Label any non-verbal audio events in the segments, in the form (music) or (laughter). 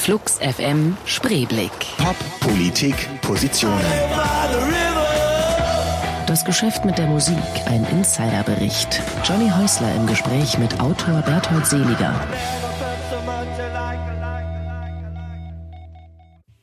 Flux FM Spreeblick. Pop, Politik, Positionen. Das Geschäft mit der Musik, ein Insiderbericht. Johnny Häusler im Gespräch mit Autor Berthold Seliger.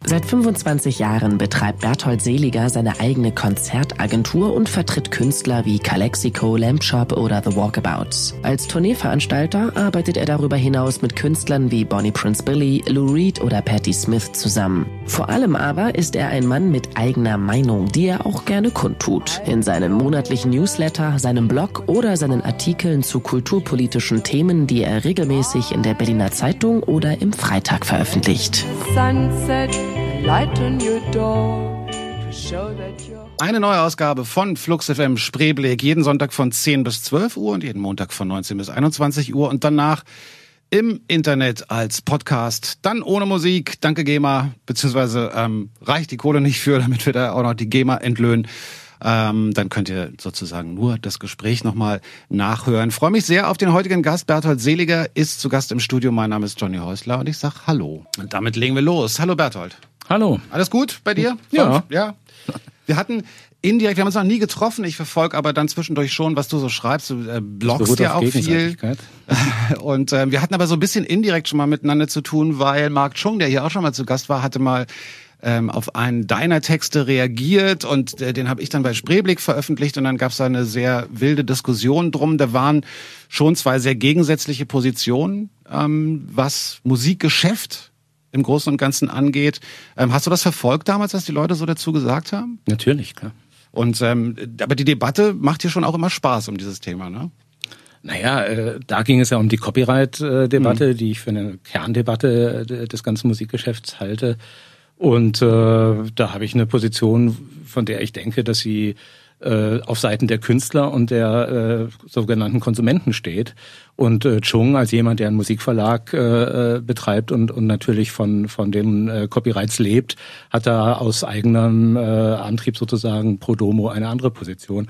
Seit 25 Jahren betreibt Berthold Seliger seine eigene Konzertagentur und vertritt Künstler wie Calexico, Lamp Shop oder The Walkabouts. Als Tourneeveranstalter arbeitet er darüber hinaus mit Künstlern wie Bonnie Prince Billy, Lou Reed oder Patti Smith zusammen. Vor allem aber ist er ein Mann mit eigener Meinung, die er auch gerne kundtut. In seinem monatlichen Newsletter, seinem Blog oder seinen Artikeln zu kulturpolitischen Themen, die er regelmäßig in der Berliner Zeitung oder im Freitag veröffentlicht. Sunset. Eine neue Ausgabe von Flux FM Spreeblick, jeden Sonntag von 10 bis 12 Uhr und jeden Montag von 19 bis 21 Uhr und danach im Internet als Podcast, dann ohne Musik, danke GEMA, beziehungsweise ähm, reicht die Kohle nicht für, (laughs) damit wir da auch noch die GEMA entlöhnen. Ähm, dann könnt ihr sozusagen nur das Gespräch nochmal nachhören. Freue mich sehr auf den heutigen Gast. Berthold Seliger ist zu Gast im Studio. Mein Name ist Johnny Häusler und ich sag Hallo. Und damit legen wir los. Hallo Berthold. Hallo. Alles gut bei dir? Ja. Ja. Wir hatten indirekt, wir haben uns noch nie getroffen. Ich verfolge aber dann zwischendurch schon, was du so schreibst. Du äh, bloggst ja auch viel. (laughs) Und äh, wir hatten aber so ein bisschen indirekt schon mal miteinander zu tun, weil Mark Chung, der hier auch schon mal zu Gast war, hatte mal ähm, auf einen deiner Texte reagiert und äh, den habe ich dann bei Spreeblick veröffentlicht und dann gab es da eine sehr wilde Diskussion drum. Da waren schon zwei sehr gegensätzliche Positionen, ähm, was Musikgeschäft im Großen und Ganzen angeht. Ähm, hast du das verfolgt damals, was die Leute so dazu gesagt haben? Natürlich, klar. Und ähm, aber die Debatte macht dir schon auch immer Spaß um dieses Thema, ne? Naja, äh, da ging es ja um die Copyright-Debatte, mhm. die ich für eine Kerndebatte äh, des ganzen Musikgeschäfts halte. Und äh, da habe ich eine Position, von der ich denke, dass sie äh, auf Seiten der Künstler und der äh, sogenannten Konsumenten steht. Und äh, Chung als jemand, der einen Musikverlag äh, äh, betreibt und, und natürlich von, von den äh, Copyrights lebt, hat da aus eigenem äh, Antrieb sozusagen pro domo eine andere Position.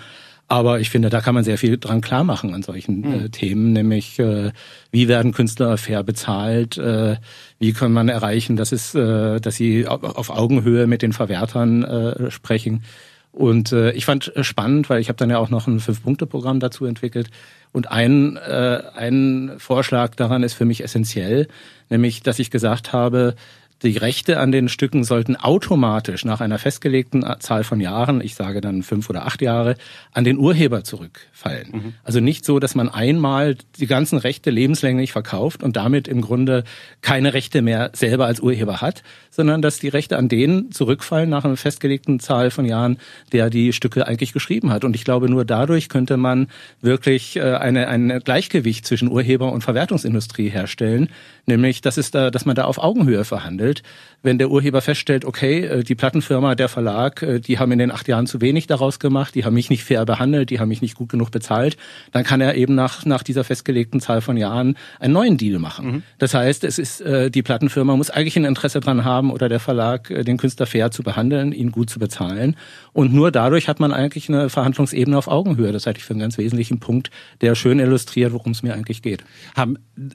Aber ich finde, da kann man sehr viel dran klar machen an solchen äh, mhm. Themen, nämlich äh, wie werden Künstler fair bezahlt, äh, wie kann man erreichen, dass es, äh, dass sie auf Augenhöhe mit den Verwertern äh, sprechen. Und äh, ich fand spannend, weil ich habe dann ja auch noch ein Fünf-Punkte-Programm dazu entwickelt. Und ein, äh, ein Vorschlag daran ist für mich essentiell, nämlich, dass ich gesagt habe, die Rechte an den Stücken sollten automatisch nach einer festgelegten Zahl von Jahren, ich sage dann fünf oder acht Jahre, an den Urheber zurückfallen. Mhm. Also nicht so, dass man einmal die ganzen Rechte lebenslänglich verkauft und damit im Grunde keine Rechte mehr selber als Urheber hat, sondern dass die Rechte an den zurückfallen nach einer festgelegten Zahl von Jahren, der die Stücke eigentlich geschrieben hat. Und ich glaube, nur dadurch könnte man wirklich äh, eine, ein Gleichgewicht zwischen Urheber und Verwertungsindustrie herstellen, nämlich dass, es da, dass man da auf Augenhöhe verhandelt handelt. Wenn der Urheber feststellt, okay, äh, die Plattenfirma, der Verlag, äh, die haben in den acht Jahren zu wenig daraus gemacht, die haben mich nicht fair behandelt, die haben mich nicht gut genug bezahlt, dann kann er eben nach, nach dieser festgelegten Zahl von Jahren einen neuen Deal machen. Mhm. Das heißt, es ist, äh, die Plattenfirma muss eigentlich ein Interesse dran haben oder der Verlag, den Künstler fair zu behandeln, ihn gut zu bezahlen. Und nur dadurch hat man eigentlich eine Verhandlungsebene auf Augenhöhe. Das halte ich für einen ganz wesentlichen Punkt, der schön illustriert, worum es mir eigentlich geht.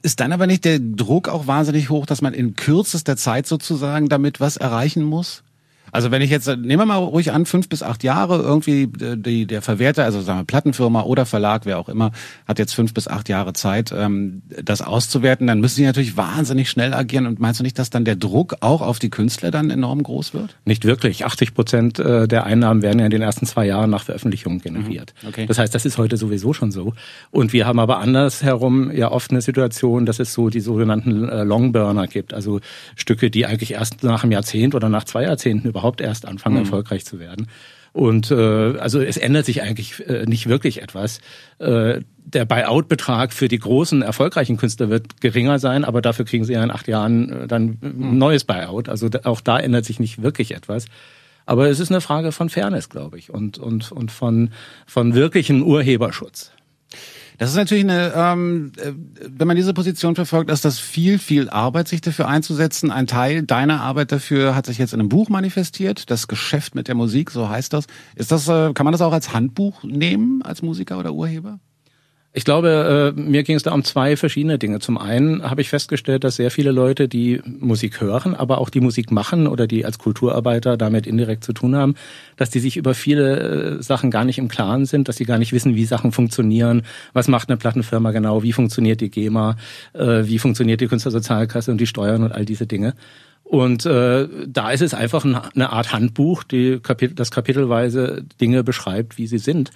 Ist dann aber nicht der Druck auch wahnsinnig hoch, dass man in kürzester Zeit Zeit sozusagen damit was erreichen muss? Also wenn ich jetzt, nehmen wir mal ruhig an, fünf bis acht Jahre irgendwie die, der Verwerter, also sagen wir Plattenfirma oder Verlag, wer auch immer, hat jetzt fünf bis acht Jahre Zeit, ähm, das auszuwerten, dann müssen sie natürlich wahnsinnig schnell agieren. Und meinst du nicht, dass dann der Druck auch auf die Künstler dann enorm groß wird? Nicht wirklich. 80 Prozent äh, der Einnahmen werden ja in den ersten zwei Jahren nach Veröffentlichung generiert. Mhm. Okay. Das heißt, das ist heute sowieso schon so. Und wir haben aber andersherum ja oft eine Situation, dass es so die sogenannten äh, Longburner gibt, also Stücke, die eigentlich erst nach einem Jahrzehnt oder nach zwei Jahrzehnten überhaupt überhaupt erst anfangen, mhm. erfolgreich zu werden. Und äh, also es ändert sich eigentlich äh, nicht wirklich etwas. Äh, der Buyout-Betrag für die großen, erfolgreichen Künstler wird geringer sein, aber dafür kriegen sie ja in acht Jahren äh, dann ein mhm. neues Buyout. Also auch da ändert sich nicht wirklich etwas. Aber es ist eine Frage von Fairness, glaube ich, und, und, und von, von wirklichen Urheberschutz. Das ist natürlich eine, ähm, äh, wenn man diese Position verfolgt, ist das viel, viel Arbeit, sich dafür einzusetzen. Ein Teil deiner Arbeit dafür hat sich jetzt in einem Buch manifestiert, das Geschäft mit der Musik, so heißt das. Ist das, äh, kann man das auch als Handbuch nehmen, als Musiker oder Urheber? Ich glaube, äh, mir ging es da um zwei verschiedene Dinge. Zum einen habe ich festgestellt, dass sehr viele Leute, die Musik hören, aber auch die Musik machen oder die als Kulturarbeiter damit indirekt zu tun haben, dass die sich über viele äh, Sachen gar nicht im Klaren sind, dass sie gar nicht wissen, wie Sachen funktionieren, was macht eine Plattenfirma genau, wie funktioniert die GEMA, äh, wie funktioniert die Künstlersozialkasse und die Steuern und all diese Dinge. Und äh, da ist es einfach eine Art Handbuch, die Kapitel, das kapitelweise Dinge beschreibt, wie sie sind.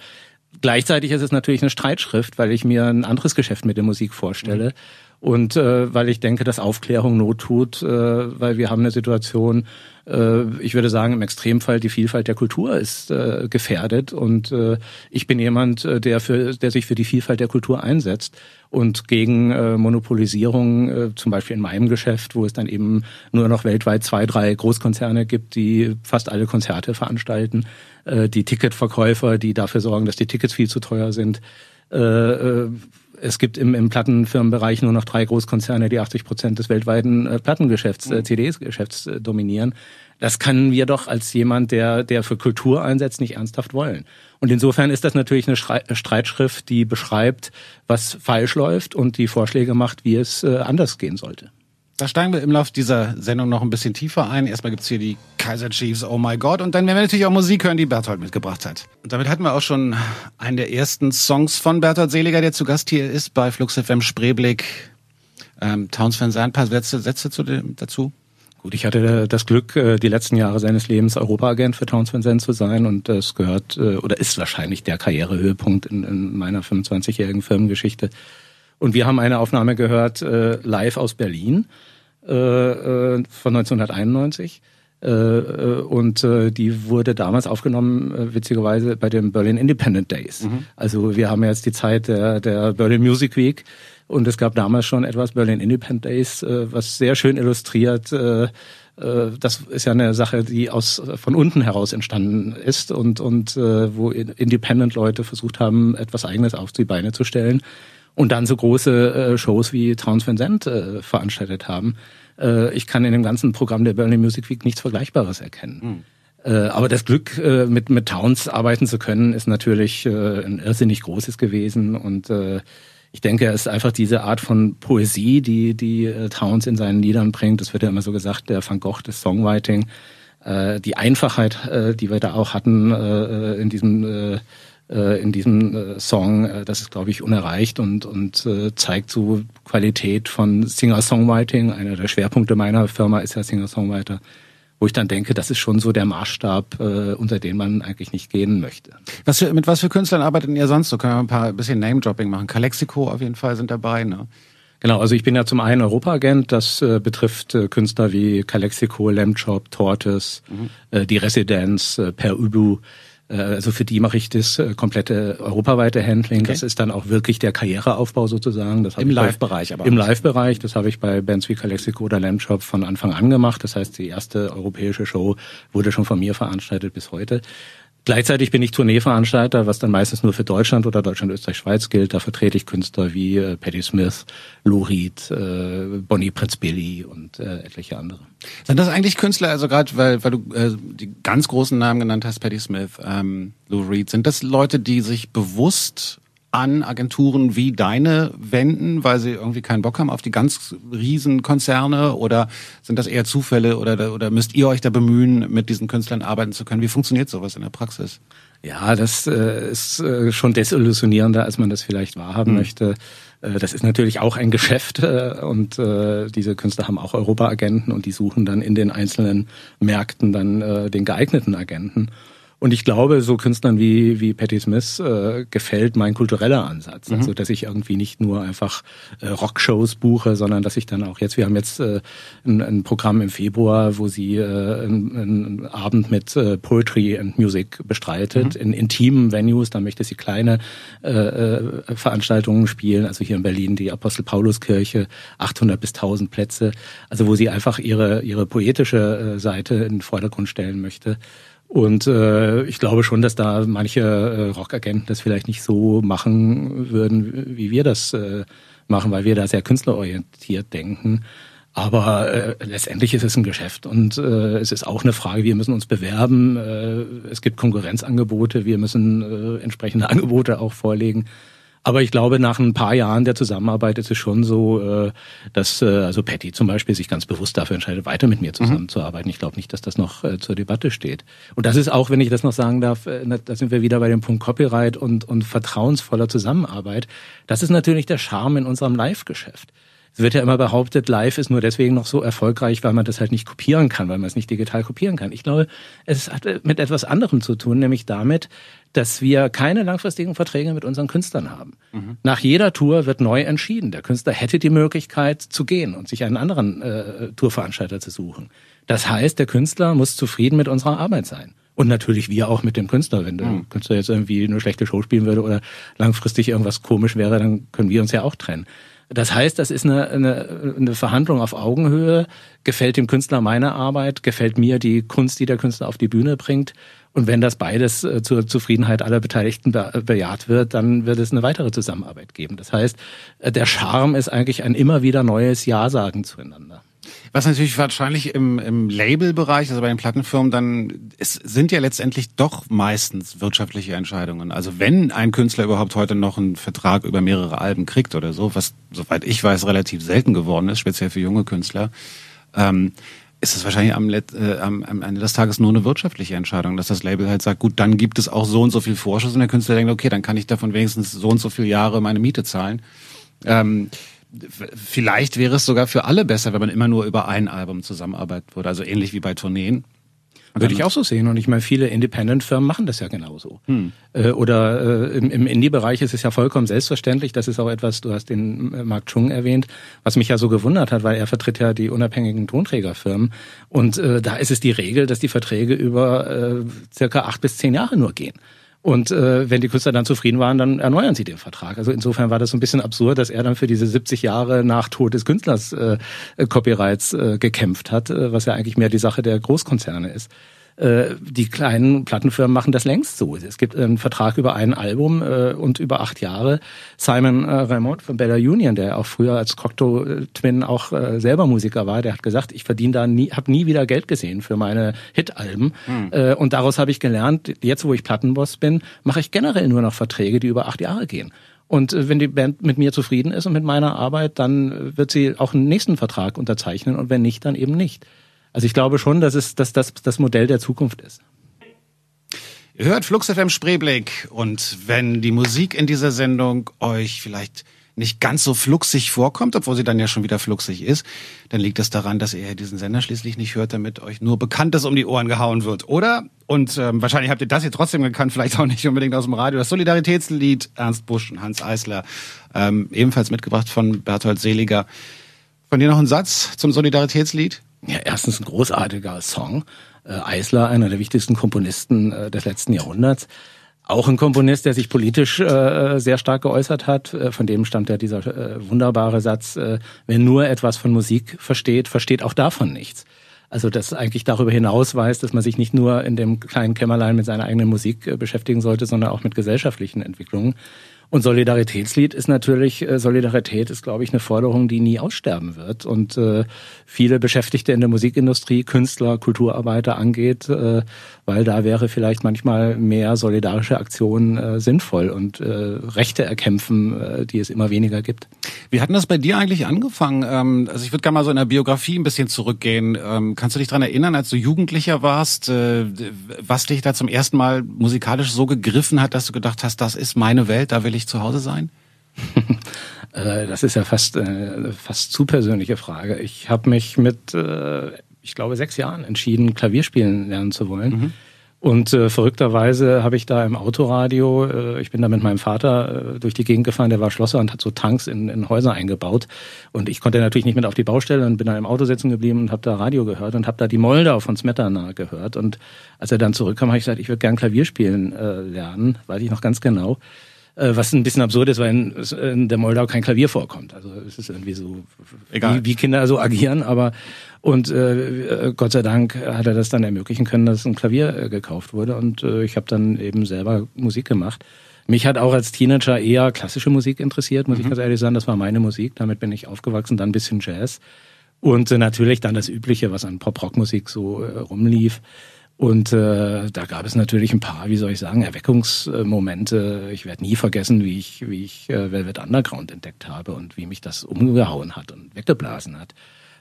Gleichzeitig ist es natürlich eine Streitschrift, weil ich mir ein anderes Geschäft mit der Musik vorstelle. Mhm. Und äh, weil ich denke, dass Aufklärung Not tut, äh, weil wir haben eine Situation, äh, ich würde sagen, im Extremfall die Vielfalt der Kultur ist äh, gefährdet. Und äh, ich bin jemand, äh, der, für, der sich für die Vielfalt der Kultur einsetzt und gegen äh, Monopolisierung, äh, zum Beispiel in meinem Geschäft, wo es dann eben nur noch weltweit zwei, drei Großkonzerne gibt, die fast alle Konzerte veranstalten, äh, die Ticketverkäufer, die dafür sorgen, dass die Tickets viel zu teuer sind. Äh, äh, es gibt im, im Plattenfirmenbereich nur noch drei Großkonzerne, die 80 Prozent des weltweiten äh, Plattengeschäfts, äh, CDs-Geschäfts äh, dominieren. Das können wir doch als jemand, der, der für Kultur einsetzt, nicht ernsthaft wollen. Und insofern ist das natürlich eine Streitschrift, die beschreibt, was falsch läuft und die Vorschläge macht, wie es äh, anders gehen sollte. Da steigen wir im Laufe dieser Sendung noch ein bisschen tiefer ein. Erstmal gibt's hier die Kaiser Chiefs, Oh My God. Und dann werden wir natürlich auch Musik hören, die Berthold mitgebracht hat. Und damit hatten wir auch schon einen der ersten Songs von Berthold Seliger, der zu Gast hier ist bei Flux FM Spreeblick. Ähm, Towns Van ein paar Sätze, Sätze zu dem, dazu? Gut, ich hatte das Glück, äh, die letzten Jahre seines Lebens Europaagent für Towns Van Zandt zu sein und das gehört äh, oder ist wahrscheinlich der Karrierehöhepunkt in, in meiner 25-jährigen Firmengeschichte. Und wir haben eine Aufnahme gehört äh, live aus Berlin äh, äh, von 1991. Äh, äh, und äh, die wurde damals aufgenommen, äh, witzigerweise, bei den Berlin Independent Days. Mhm. Also wir haben jetzt die Zeit der, der Berlin Music Week und es gab damals schon etwas Berlin Independent Days, äh, was sehr schön illustriert. Das ist ja eine Sache, die aus von unten heraus entstanden ist und und wo Independent Leute versucht haben, etwas Eigenes auf die Beine zu stellen und dann so große äh, Shows wie Towns Van Zandt äh, veranstaltet haben. Äh, ich kann in dem ganzen Programm der Berlin Music Week nichts Vergleichbares erkennen. Mhm. Äh, aber das Glück, äh, mit, mit Towns arbeiten zu können, ist natürlich äh, ein irrsinnig großes gewesen und äh, ich denke, es ist einfach diese Art von Poesie, die, die äh, Towns in seinen Liedern bringt. Das wird ja immer so gesagt, der Van Gogh des Songwriting. Äh, die Einfachheit, äh, die wir da auch hatten äh, in diesem äh, äh, in diesem äh, Song, äh, das ist, glaube ich, unerreicht und, und äh, zeigt so Qualität von Singer-Songwriting. Einer der Schwerpunkte meiner Firma ist ja Singer-Songwriter wo ich dann denke, das ist schon so der Maßstab, äh, unter den man eigentlich nicht gehen möchte. Was für, mit was für Künstlern arbeitet ihr sonst? So können wir ein paar ein bisschen Name-Dropping machen. Calexico auf jeden Fall sind dabei, ne? Genau, also ich bin ja zum einen Europaagent, das äh, betrifft äh, Künstler wie Calexico, Lamchop, Tortoise, mhm. äh, die Residenz, äh, Per Ubu, äh, also für die mache ich das äh, komplette europaweite Handling. Okay. Das ist dann auch wirklich der Karriereaufbau sozusagen. Das Im Live-Bereich aber. Im Live-Bereich. Das habe ich bei Bands wie Calexico oder Lamb von Anfang an gemacht. Das heißt, die erste europäische Show wurde schon von mir veranstaltet bis heute. Gleichzeitig bin ich Tourneeveranstalter, was dann meistens nur für Deutschland oder Deutschland, Österreich, Schweiz gilt. Da vertrete ich Künstler wie äh, Patti Smith, Lou Reed, äh, Bonnie Prinz Billy und äh, etliche andere. Sind das eigentlich Künstler, also gerade weil, weil du äh, die ganz großen Namen genannt hast, Patti Smith, ähm, Lou Reed, sind das Leute, die sich bewusst an Agenturen wie deine wenden, weil sie irgendwie keinen Bock haben auf die ganz riesen Konzerne oder sind das eher Zufälle oder, oder müsst ihr euch da bemühen, mit diesen Künstlern arbeiten zu können? Wie funktioniert sowas in der Praxis? Ja, das äh, ist äh, schon desillusionierender, als man das vielleicht wahrhaben mhm. möchte. Äh, das ist natürlich auch ein Geschäft äh, und äh, diese Künstler haben auch Europa-Agenten und die suchen dann in den einzelnen Märkten dann äh, den geeigneten Agenten. Und ich glaube, so Künstlern wie, wie Patti Smith äh, gefällt mein kultureller Ansatz. Mhm. Also, dass ich irgendwie nicht nur einfach äh, Rockshows buche, sondern dass ich dann auch jetzt, wir haben jetzt äh, ein, ein Programm im Februar, wo sie äh, einen, einen Abend mit äh, Poetry and Music bestreitet, mhm. in intimen Venues, da möchte sie kleine äh, äh, Veranstaltungen spielen, also hier in Berlin die Apostel Paulus Kirche, 800 bis 1000 Plätze, also wo sie einfach ihre, ihre poetische äh, Seite in den Vordergrund stellen möchte. Und äh, ich glaube schon, dass da manche äh, Rockagenten das vielleicht nicht so machen würden, wie wir das äh, machen, weil wir da sehr künstlerorientiert denken. Aber äh, letztendlich ist es ein Geschäft und äh, es ist auch eine Frage, wir müssen uns bewerben. Äh, es gibt Konkurrenzangebote, wir müssen äh, entsprechende (laughs) Angebote auch vorlegen. Aber ich glaube, nach ein paar Jahren der Zusammenarbeit ist es schon so, äh, dass äh, also Patty zum Beispiel sich ganz bewusst dafür entscheidet, weiter mit mir mhm. zusammenzuarbeiten. Ich glaube nicht, dass das noch äh, zur Debatte steht. Und das ist auch, wenn ich das noch sagen darf, da sind wir wieder bei dem Punkt Copyright und, und vertrauensvoller Zusammenarbeit. Das ist natürlich der Charme in unserem Live-Geschäft. Es wird ja immer behauptet, live ist nur deswegen noch so erfolgreich, weil man das halt nicht kopieren kann, weil man es nicht digital kopieren kann. Ich glaube, es hat mit etwas anderem zu tun, nämlich damit, dass wir keine langfristigen Verträge mit unseren Künstlern haben. Mhm. Nach jeder Tour wird neu entschieden. Der Künstler hätte die Möglichkeit zu gehen und sich einen anderen äh, Tourveranstalter zu suchen. Das heißt, der Künstler muss zufrieden mit unserer Arbeit sein. Und natürlich wir auch mit dem Künstler. Wenn der mhm. Künstler jetzt irgendwie eine schlechte Show spielen würde oder langfristig irgendwas komisch wäre, dann können wir uns ja auch trennen. Das heißt, das ist eine, eine, eine Verhandlung auf Augenhöhe. Gefällt dem Künstler meine Arbeit? Gefällt mir die Kunst, die der Künstler auf die Bühne bringt? Und wenn das beides äh, zur Zufriedenheit aller Beteiligten be bejaht wird, dann wird es eine weitere Zusammenarbeit geben. Das heißt, äh, der Charme ist eigentlich ein immer wieder neues Ja sagen zueinander. Was natürlich wahrscheinlich im, im Labelbereich, also bei den Plattenfirmen, dann es sind ja letztendlich doch meistens wirtschaftliche Entscheidungen. Also wenn ein Künstler überhaupt heute noch einen Vertrag über mehrere Alben kriegt oder so, was soweit ich weiß relativ selten geworden ist, speziell für junge Künstler, ähm, ist es wahrscheinlich am, äh, am, am Ende des Tages nur eine wirtschaftliche Entscheidung, dass das Label halt sagt, gut, dann gibt es auch so und so viel Vorschuss und der Künstler denkt, okay, dann kann ich davon wenigstens so und so viele Jahre meine Miete zahlen. Ähm, vielleicht wäre es sogar für alle besser, wenn man immer nur über ein Album zusammenarbeiten würde, also ähnlich wie bei Tourneen. Würde ich auch so sehen. Und ich meine, viele Independent-Firmen machen das ja genauso. Hm. Äh, oder äh, im, im Indie-Bereich ist es ja vollkommen selbstverständlich. Das ist auch etwas, du hast den äh, Mark Chung erwähnt, was mich ja so gewundert hat, weil er vertritt ja die unabhängigen Tonträgerfirmen. Und äh, da ist es die Regel, dass die Verträge über äh, circa acht bis zehn Jahre nur gehen. Und äh, wenn die Künstler dann zufrieden waren, dann erneuern sie den Vertrag. Also insofern war das so ein bisschen absurd, dass er dann für diese 70 Jahre nach Tod des Künstlers äh, Copyrights äh, gekämpft hat, äh, was ja eigentlich mehr die Sache der Großkonzerne ist. Äh, die kleinen Plattenfirmen machen das längst so. Es gibt einen Vertrag über ein Album äh, und über acht Jahre. Simon äh, Raymond von Bella Union, der auch früher als Cocteau Twin auch äh, selber Musiker war, der hat gesagt, ich verdiene da nie, habe nie wieder Geld gesehen für meine Hit-Alben. Mhm. Äh, und daraus habe ich gelernt, jetzt wo ich Plattenboss bin, mache ich generell nur noch Verträge, die über acht Jahre gehen. Und äh, wenn die Band mit mir zufrieden ist und mit meiner Arbeit, dann wird sie auch einen nächsten Vertrag unterzeichnen und wenn nicht, dann eben nicht. Also ich glaube schon, dass es dass das das Modell der Zukunft ist. Ihr hört Flux FM Spreeblick und wenn die Musik in dieser Sendung euch vielleicht nicht ganz so fluxig vorkommt, obwohl sie dann ja schon wieder fluxig ist, dann liegt das daran, dass ihr diesen Sender schließlich nicht hört, damit euch nur Bekanntes um die Ohren gehauen wird, oder? Und ähm, wahrscheinlich habt ihr das hier trotzdem gekannt, vielleicht auch nicht unbedingt aus dem Radio. Das Solidaritätslied Ernst Busch und Hans Eisler, ähm, ebenfalls mitgebracht von Berthold Seliger. Von dir noch ein Satz zum Solidaritätslied? Ja, erstens ein großartiger Song. Äh, Eisler, einer der wichtigsten Komponisten äh, des letzten Jahrhunderts. Auch ein Komponist, der sich politisch äh, sehr stark geäußert hat. Äh, von dem stammt ja dieser äh, wunderbare Satz, äh, wer nur etwas von Musik versteht, versteht auch davon nichts. Also das eigentlich darüber hinaus weiß, dass man sich nicht nur in dem kleinen Kämmerlein mit seiner eigenen Musik beschäftigen sollte, sondern auch mit gesellschaftlichen Entwicklungen. Und Solidaritätslied ist natürlich, äh, Solidarität ist, glaube ich, eine Forderung, die nie aussterben wird und äh, viele Beschäftigte in der Musikindustrie, Künstler, Kulturarbeiter angeht, äh, weil da wäre vielleicht manchmal mehr solidarische Aktion äh, sinnvoll und äh, Rechte erkämpfen, äh, die es immer weniger gibt. Wie hat denn das bei dir eigentlich angefangen? Ähm, also ich würde gerne mal so in der Biografie ein bisschen zurückgehen. Ähm, kannst du dich daran erinnern, als du Jugendlicher warst, äh, was dich da zum ersten Mal musikalisch so gegriffen hat, dass du gedacht hast, das ist meine Welt, da will ich zu Hause sein? (laughs) Äh, das ist ja fast äh, fast zu persönliche Frage. Ich habe mich mit, äh, ich glaube, sechs Jahren entschieden, Klavier spielen lernen zu wollen. Mhm. Und äh, verrückterweise habe ich da im Autoradio, äh, ich bin da mit meinem Vater äh, durch die Gegend gefahren, der war Schlosser und hat so Tanks in, in Häuser eingebaut. Und ich konnte natürlich nicht mit auf die Baustelle und bin da im Auto sitzen geblieben und habe da Radio gehört und habe da die Moldau von Smetana gehört. Und als er dann zurückkam, habe ich gesagt, ich würde gern Klavier spielen äh, lernen, weiß ich noch ganz genau. Äh, was ein bisschen absurd ist, weil in, in, der Moldau kein Klavier vorkommt. Also es ist irgendwie so, Egal. Wie, wie Kinder so agieren, aber und äh, Gott sei Dank hat er das dann ermöglichen können, dass ein Klavier äh, gekauft wurde und äh, ich habe dann eben selber Musik gemacht. Mich hat auch als Teenager eher klassische Musik interessiert, muss mhm. ich ganz ehrlich sagen. Das war meine Musik, damit bin ich aufgewachsen, dann ein bisschen Jazz. Und äh, natürlich dann das Übliche, was an Pop-Rock-Musik so äh, rumlief. Und äh, da gab es natürlich ein paar, wie soll ich sagen, Erweckungsmomente. Ich werde nie vergessen, wie ich, wie ich äh, Velvet Underground entdeckt habe und wie mich das umgehauen hat und weggeblasen hat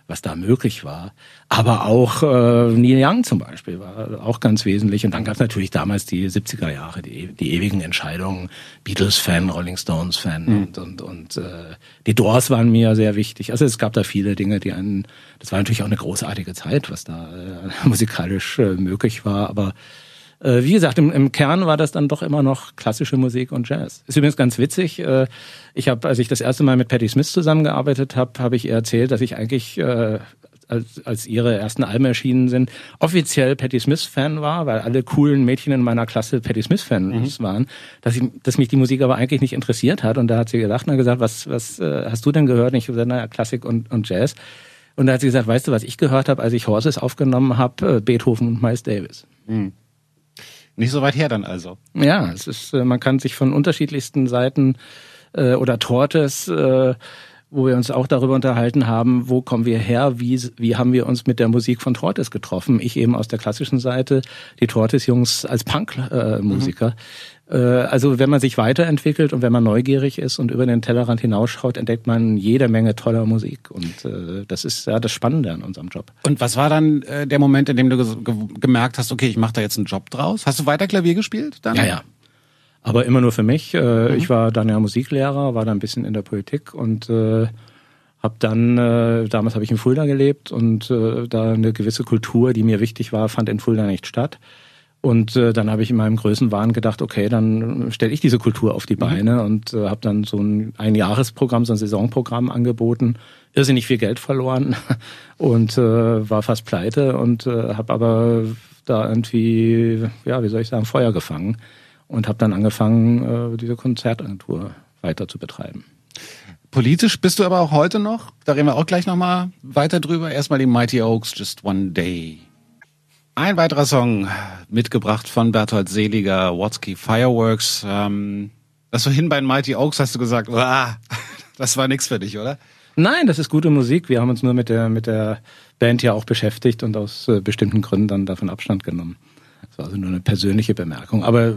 was da möglich war. Aber auch äh, Neil Young zum Beispiel war auch ganz wesentlich. Und dann gab es natürlich damals die 70er Jahre, die, die ewigen Entscheidungen. Beatles-Fan, Rolling Stones-Fan mhm. und, und, und äh, die Doors waren mir sehr wichtig. Also es gab da viele Dinge, die einen, das war natürlich auch eine großartige Zeit, was da äh, musikalisch äh, möglich war. Aber äh, wie gesagt, im, im Kern war das dann doch immer noch klassische Musik und Jazz. Ist übrigens ganz witzig. Äh, ich habe, als ich das erste Mal mit Patti Smith zusammengearbeitet habe, habe ich ihr erzählt, dass ich eigentlich äh, als, als ihre ersten Alben erschienen sind, offiziell Patti Smith Fan war, weil alle coolen Mädchen in meiner Klasse Patti Smith Fans mhm. waren, dass, ich, dass mich die Musik aber eigentlich nicht interessiert hat. Und da hat sie gedacht und gesagt, was, was äh, hast du denn gehört? Und ich gesagt, naja, Klassik und, und Jazz. Und da hat sie gesagt, weißt du, was ich gehört habe, als ich Horses aufgenommen habe? Äh, Beethoven und Miles Davis. Mhm. Nicht so weit her dann also. Ja, es ist, äh, man kann sich von unterschiedlichsten Seiten äh, oder Tortes, äh, wo wir uns auch darüber unterhalten haben, wo kommen wir her, wie, wie haben wir uns mit der Musik von Tortes getroffen. Ich eben aus der klassischen Seite, die Tortes-Jungs als Punk-Musiker. Mhm. Äh, also wenn man sich weiterentwickelt und wenn man neugierig ist und über den Tellerrand hinausschaut, entdeckt man jede Menge toller Musik. Und äh, das ist ja das Spannende an unserem Job. Und was war dann äh, der Moment, in dem du ge gemerkt hast, okay, ich mache da jetzt einen Job draus? Hast du weiter Klavier gespielt dann? Ja, ja. Aber immer nur für mich. Äh, mhm. Ich war dann ja Musiklehrer, war dann ein bisschen in der Politik und äh, habe dann, äh, damals habe ich in Fulda gelebt und äh, da eine gewisse Kultur, die mir wichtig war, fand in Fulda nicht statt. Und äh, dann habe ich in meinem Größenwahn gedacht, okay, dann stelle ich diese Kultur auf die mhm. Beine mhm. und äh, habe dann so ein Einjahresprogramm, so ein Saisonprogramm angeboten, irrsinnig viel Geld verloren (laughs) und äh, war fast pleite und äh, habe aber da irgendwie, ja, wie soll ich sagen, Feuer gefangen und habe dann angefangen, äh, diese Konzertagentur weiter zu betreiben. Politisch bist du aber auch heute noch, da reden wir auch gleich nochmal weiter drüber. Erstmal die Mighty Oaks, Just One Day. Ein weiterer Song, mitgebracht von Berthold Seliger, Watsky Fireworks. Ähm, das vorhin bei den Mighty Oaks hast du gesagt, das war nix für dich, oder? Nein, das ist gute Musik. Wir haben uns nur mit der, mit der Band ja auch beschäftigt und aus äh, bestimmten Gründen dann davon Abstand genommen. Das war also nur eine persönliche Bemerkung. Aber äh,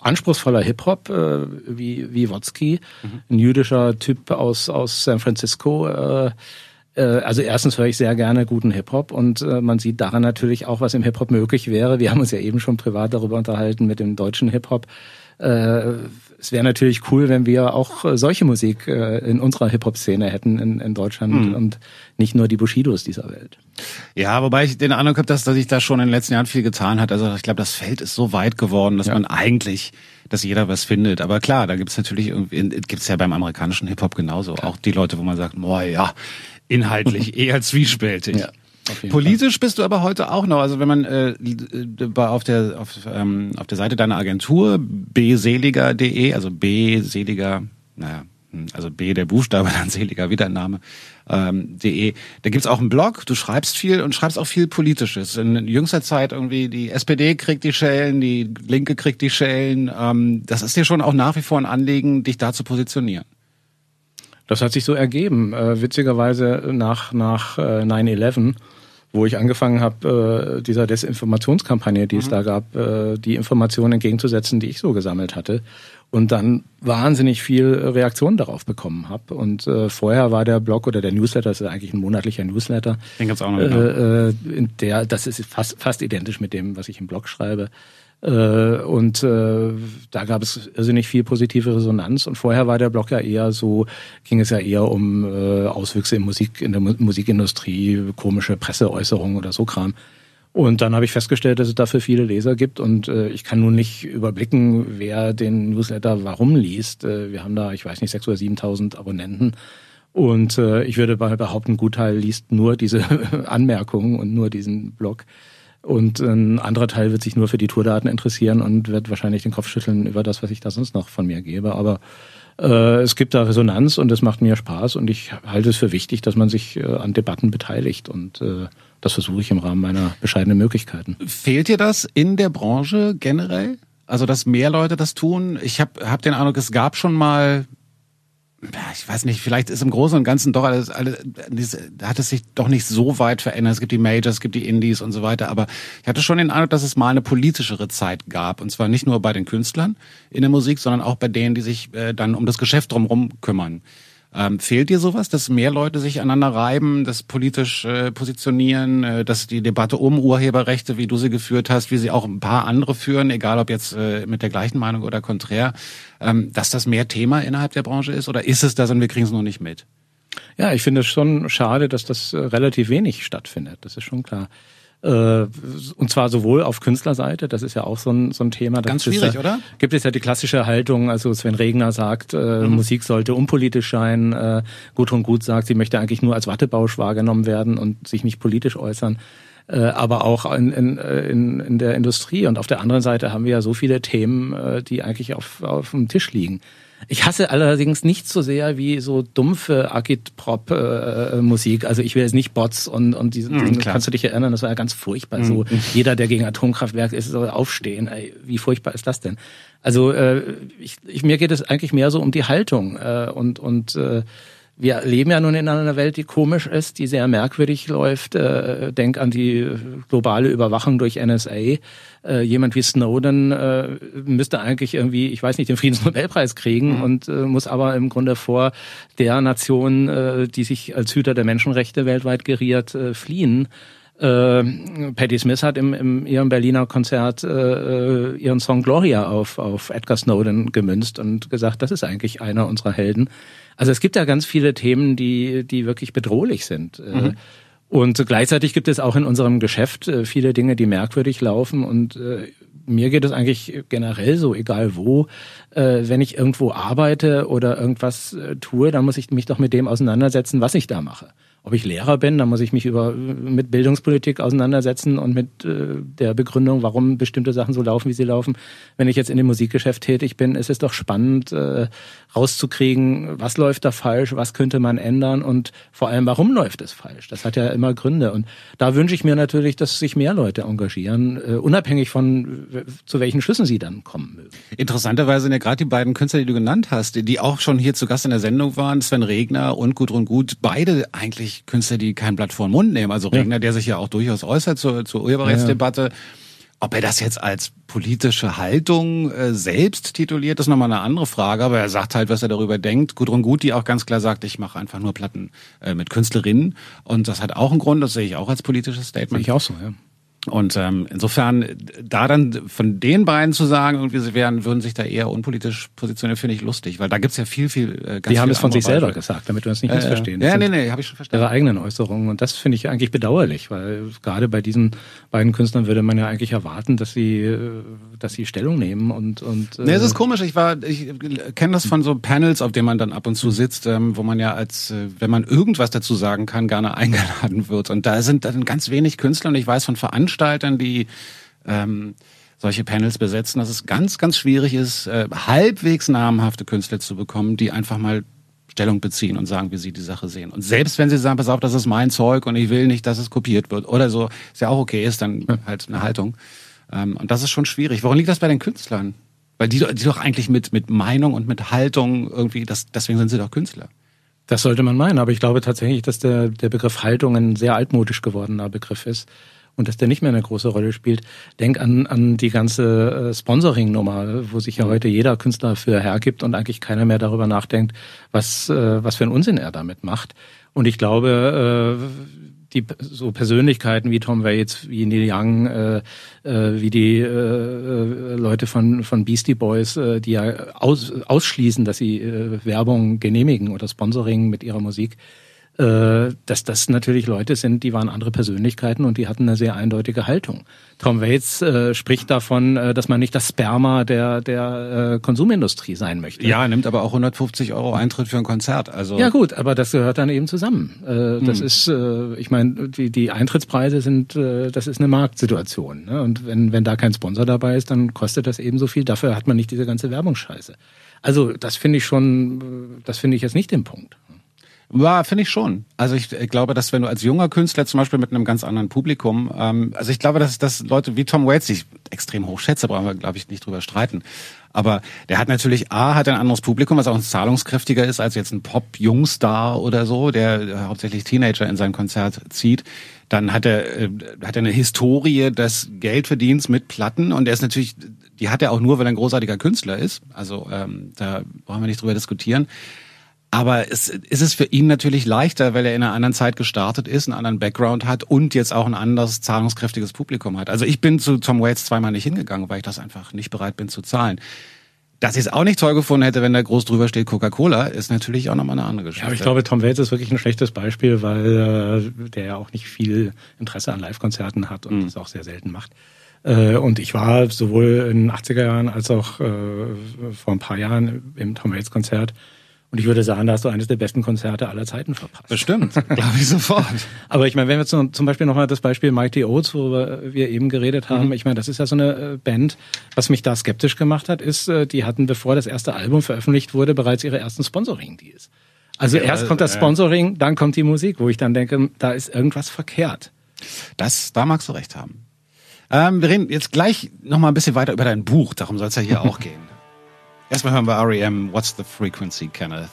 anspruchsvoller Hip-Hop, äh, wie, wie Wotzki, mhm. ein jüdischer Typ aus, aus San Francisco, äh, äh, also erstens höre ich sehr gerne guten Hip-Hop und äh, man sieht daran natürlich auch, was im Hip-Hop möglich wäre. Wir haben uns ja eben schon privat darüber unterhalten mit dem deutschen Hip-Hop. Äh, es wäre natürlich cool, wenn wir auch solche Musik in unserer Hip-Hop-Szene hätten in, in Deutschland mhm. und nicht nur die Bushidos dieser Welt. Ja, wobei ich den Eindruck habe, dass, dass sich da schon in den letzten Jahren viel getan hat. Also ich glaube, das Feld ist so weit geworden, dass ja. man eigentlich, dass jeder was findet. Aber klar, da gibt's natürlich irgendwie, gibt's ja beim amerikanischen Hip-Hop genauso. Klar. Auch die Leute, wo man sagt, boah, ja, inhaltlich (laughs) eher zwiespältig. Ja. Politisch bist du aber heute auch noch. Also wenn man äh, auf der auf, ähm, auf der Seite deiner Agentur bseliger.de, also bseliger, naja, hm, also B der Buchstabe, (laughs) dann seliger Wiedername, ähm, de. Da gibt's auch einen Blog, du schreibst viel und schreibst auch viel Politisches. In jüngster Zeit irgendwie die SPD kriegt die Schellen, die Linke kriegt die Schellen. Ähm, das ist dir schon auch nach wie vor ein Anliegen, dich da zu positionieren. Das hat sich so ergeben. Äh, witzigerweise nach, nach äh, 9-11, wo ich angefangen habe, äh, dieser Desinformationskampagne, die mhm. es da gab, äh, die Informationen entgegenzusetzen, die ich so gesammelt hatte. Und dann wahnsinnig viel Reaktion darauf bekommen habe. Und äh, vorher war der Blog oder der Newsletter, das ist eigentlich ein monatlicher Newsletter. Den gibt's auch noch. Äh, äh, in der, das ist fast, fast identisch mit dem, was ich im Blog schreibe. Äh, und äh, da gab es irrsinnig viel positive Resonanz. Und vorher war der Blog ja eher so, ging es ja eher um äh, Auswüchse in Musik, in der Musikindustrie, komische Presseäußerungen oder so Kram. Und dann habe ich festgestellt, dass es dafür viele Leser gibt und äh, ich kann nun nicht überblicken, wer den Newsletter warum liest. Äh, wir haben da, ich weiß nicht, 6.000 oder 7.000 Abonnenten und äh, ich würde behaupten, ein Gutteil liest nur diese (laughs) Anmerkungen und nur diesen Blog. Und ein anderer Teil wird sich nur für die Tourdaten interessieren und wird wahrscheinlich den Kopf schütteln über das, was ich da sonst noch von mir gebe. Aber äh, es gibt da Resonanz und es macht mir Spaß und ich halte es für wichtig, dass man sich äh, an Debatten beteiligt und äh, das versuche ich im Rahmen meiner bescheidenen Möglichkeiten. Fehlt dir das in der Branche generell? Also, dass mehr Leute das tun? Ich habe hab den Eindruck, es gab schon mal ich weiß nicht, vielleicht ist im Großen und Ganzen doch alles, alles hat es sich doch nicht so weit verändert. Es gibt die Majors, es gibt die Indies und so weiter, aber ich hatte schon den Eindruck, dass es mal eine politischere Zeit gab. Und zwar nicht nur bei den Künstlern in der Musik, sondern auch bei denen, die sich äh, dann um das Geschäft drumherum kümmern. Ähm, fehlt dir sowas, dass mehr Leute sich aneinander reiben, das politisch äh, positionieren, äh, dass die Debatte um Urheberrechte, wie du sie geführt hast, wie sie auch ein paar andere führen, egal ob jetzt äh, mit der gleichen Meinung oder konträr, ähm, dass das mehr Thema innerhalb der Branche ist oder ist es das und wir kriegen es noch nicht mit? Ja, ich finde es schon schade, dass das äh, relativ wenig stattfindet. Das ist schon klar. Äh, und zwar sowohl auf Künstlerseite, das ist ja auch so ein, so ein Thema. Ganz schwierig, ja, oder? Gibt es ja die klassische Haltung, also Sven Regner sagt, äh, mhm. Musik sollte unpolitisch sein. Äh, Gudrun Gut sagt, sie möchte eigentlich nur als Wattebausch wahrgenommen werden und sich nicht politisch äußern. Äh, aber auch in, in, in, in der Industrie. Und auf der anderen Seite haben wir ja so viele Themen, äh, die eigentlich auf, auf dem Tisch liegen. Ich hasse allerdings nicht so sehr wie so dumpfe Agitprop-Musik. Äh, also ich will jetzt nicht Bots und, und diesen, mm, kannst du dich erinnern, das war ja ganz furchtbar. Mm. So jeder, der gegen Atomkraftwerk ist, soll aufstehen. Ey, wie furchtbar ist das denn? Also äh, ich, ich, mir geht es eigentlich mehr so um die Haltung äh, und, und äh, wir leben ja nun in einer Welt, die komisch ist, die sehr merkwürdig läuft. Äh, denk an die globale Überwachung durch NSA. Äh, jemand wie Snowden äh, müsste eigentlich irgendwie, ich weiß nicht, den Friedensnobelpreis kriegen mhm. und muss aber im Grunde vor der Nation, die sich als Hüter der Menschenrechte weltweit geriert, fliehen. Äh, Patti Smith hat im, im ihrem Berliner Konzert äh, ihren Song Gloria auf, auf Edgar Snowden gemünzt und gesagt, das ist eigentlich einer unserer Helden. Also es gibt ja ganz viele Themen, die, die wirklich bedrohlich sind. Äh, mhm. Und gleichzeitig gibt es auch in unserem Geschäft äh, viele Dinge, die merkwürdig laufen. Und äh, mir geht es eigentlich generell so, egal wo, wenn ich irgendwo arbeite oder irgendwas tue, dann muss ich mich doch mit dem auseinandersetzen, was ich da mache ob ich Lehrer bin, dann muss ich mich über mit Bildungspolitik auseinandersetzen und mit äh, der Begründung, warum bestimmte Sachen so laufen, wie sie laufen. Wenn ich jetzt in dem Musikgeschäft tätig bin, ist es doch spannend, äh, rauszukriegen, was läuft da falsch, was könnte man ändern und vor allem, warum läuft es falsch. Das hat ja immer Gründe. Und da wünsche ich mir natürlich, dass sich mehr Leute engagieren, äh, unabhängig von zu welchen Schlüssen sie dann kommen mögen. Interessanterweise sind ja gerade die beiden Künstler, die du genannt hast, die auch schon hier zu Gast in der Sendung waren, Sven Regner und Gudrun Gut, beide eigentlich wirklich Künstler, die kein Blatt vor den Mund nehmen. Also Regner, ja. der sich ja auch durchaus äußert zur, zur Urheberrechtsdebatte. Ja, ja. Ob er das jetzt als politische Haltung äh, selbst tituliert, ist nochmal eine andere Frage, aber er sagt halt, was er darüber denkt. Gudrun Gut, die auch ganz klar sagt, ich mache einfach nur Platten äh, mit Künstlerinnen und das hat auch einen Grund, das sehe ich auch als politisches Statement. Sehe ich auch so, ja. Und ähm, insofern, da dann von den beiden zu sagen, irgendwie sie wären, würden sich da eher unpolitisch positionieren, finde ich lustig, weil da gibt's ja viel, viel äh, ganz Die haben es von sich selber gesagt, damit wir uns nicht äh, missverstehen. Ja, nee, nee, habe ich schon verstanden. Ihre eigenen Äußerungen und das finde ich eigentlich bedauerlich, weil gerade bei diesen beiden Künstlern würde man ja eigentlich erwarten, dass sie, äh, dass sie Stellung nehmen und und. Äh nee, es ist komisch. Ich war, ich kenne das von so Panels, auf denen man dann ab und zu sitzt, ähm, wo man ja als, äh, wenn man irgendwas dazu sagen kann, gerne eingeladen wird. Und da sind dann ganz wenig Künstler und ich weiß von Veranstaltern, die ähm, solche Panels besetzen, dass es ganz, ganz schwierig ist, äh, halbwegs namhafte Künstler zu bekommen, die einfach mal Stellung beziehen und sagen, wie sie die Sache sehen. Und selbst wenn sie sagen, pass auf, das ist mein Zeug und ich will nicht, dass es kopiert wird oder so, ist ja auch okay, ist dann halt eine Haltung. Ähm, und das ist schon schwierig. Woran liegt das bei den Künstlern? Weil die, die doch eigentlich mit, mit Meinung und mit Haltung irgendwie, das, deswegen sind sie doch Künstler. Das sollte man meinen, aber ich glaube tatsächlich, dass der, der Begriff Haltung ein sehr altmodisch gewordener Begriff ist und dass der nicht mehr eine große Rolle spielt. Denk an, an die ganze äh, Sponsoring-Nummer, wo sich ja mhm. heute jeder Künstler für hergibt und eigentlich keiner mehr darüber nachdenkt, was, äh, was für einen Unsinn er damit macht. Und ich glaube, äh, die so Persönlichkeiten wie Tom Waits, wie Neil Young, äh, äh, wie die äh, Leute von von Beastie Boys, äh, die ja aus, ausschließen, dass sie äh, Werbung genehmigen oder Sponsoring mit ihrer Musik, dass das natürlich Leute sind, die waren andere Persönlichkeiten und die hatten eine sehr eindeutige Haltung. Tom Waits äh, spricht davon, äh, dass man nicht das Sperma der der äh, Konsumindustrie sein möchte. Ja, nimmt aber auch 150 Euro Eintritt für ein Konzert. Also ja gut, aber das gehört dann eben zusammen. Äh, das hm. ist, äh, ich meine, die die Eintrittspreise sind, äh, das ist eine Marktsituation. Ne? Und wenn wenn da kein Sponsor dabei ist, dann kostet das eben so viel. Dafür hat man nicht diese ganze Werbungsscheiße. Also das finde ich schon, das finde ich jetzt nicht den Punkt. Ja, finde ich schon. Also ich, glaube, dass wenn du als junger Künstler zum Beispiel mit einem ganz anderen Publikum, ähm, also ich glaube, dass, dass Leute wie Tom Waits, die ich extrem hoch schätze, brauchen wir, glaube ich, nicht drüber streiten. Aber der hat natürlich A, hat ein anderes Publikum, was auch zahlungskräftiger ist als jetzt ein Pop-Jungstar oder so, der hauptsächlich Teenager in sein Konzert zieht. Dann hat er, äh, hat er eine Historie des Geldverdienens mit Platten und er ist natürlich, die hat er auch nur, weil er ein großartiger Künstler ist. Also ähm, da brauchen wir nicht drüber diskutieren. Aber es ist es für ihn natürlich leichter, weil er in einer anderen Zeit gestartet ist, einen anderen Background hat und jetzt auch ein anderes zahlungskräftiges Publikum hat. Also ich bin zu Tom Waits zweimal nicht hingegangen, weil ich das einfach nicht bereit bin zu zahlen. Dass ich es auch nicht toll gefunden hätte, wenn da groß drüber steht Coca-Cola, ist natürlich auch nochmal eine andere Geschichte. Ja, aber ich glaube, Tom Waits ist wirklich ein schlechtes Beispiel, weil äh, der ja auch nicht viel Interesse an Live-Konzerten hat und mhm. das auch sehr selten macht. Äh, und ich war sowohl in den 80er Jahren als auch äh, vor ein paar Jahren im Tom Waits Konzert und ich würde sagen, da hast du eines der besten Konzerte aller Zeiten verpasst. Bestimmt, (laughs) glaube ich sofort. Aber ich meine, wenn wir zum, zum Beispiel nochmal das Beispiel Mighty Oates, wo wir eben geredet haben, mhm. ich meine, das ist ja so eine äh, Band, was mich da skeptisch gemacht hat, ist, äh, die hatten, bevor das erste Album veröffentlicht wurde, bereits ihre ersten Sponsoring-Deals. Also ja, erst kommt das Sponsoring, dann kommt die Musik, wo ich dann denke, da ist irgendwas verkehrt. Das, da magst du recht haben. Ähm, wir reden jetzt gleich nochmal ein bisschen weiter über dein Buch, darum soll es ja hier (laughs) auch gehen. Erstmal hören wir R.E.M. What's the Frequency, Kenneth?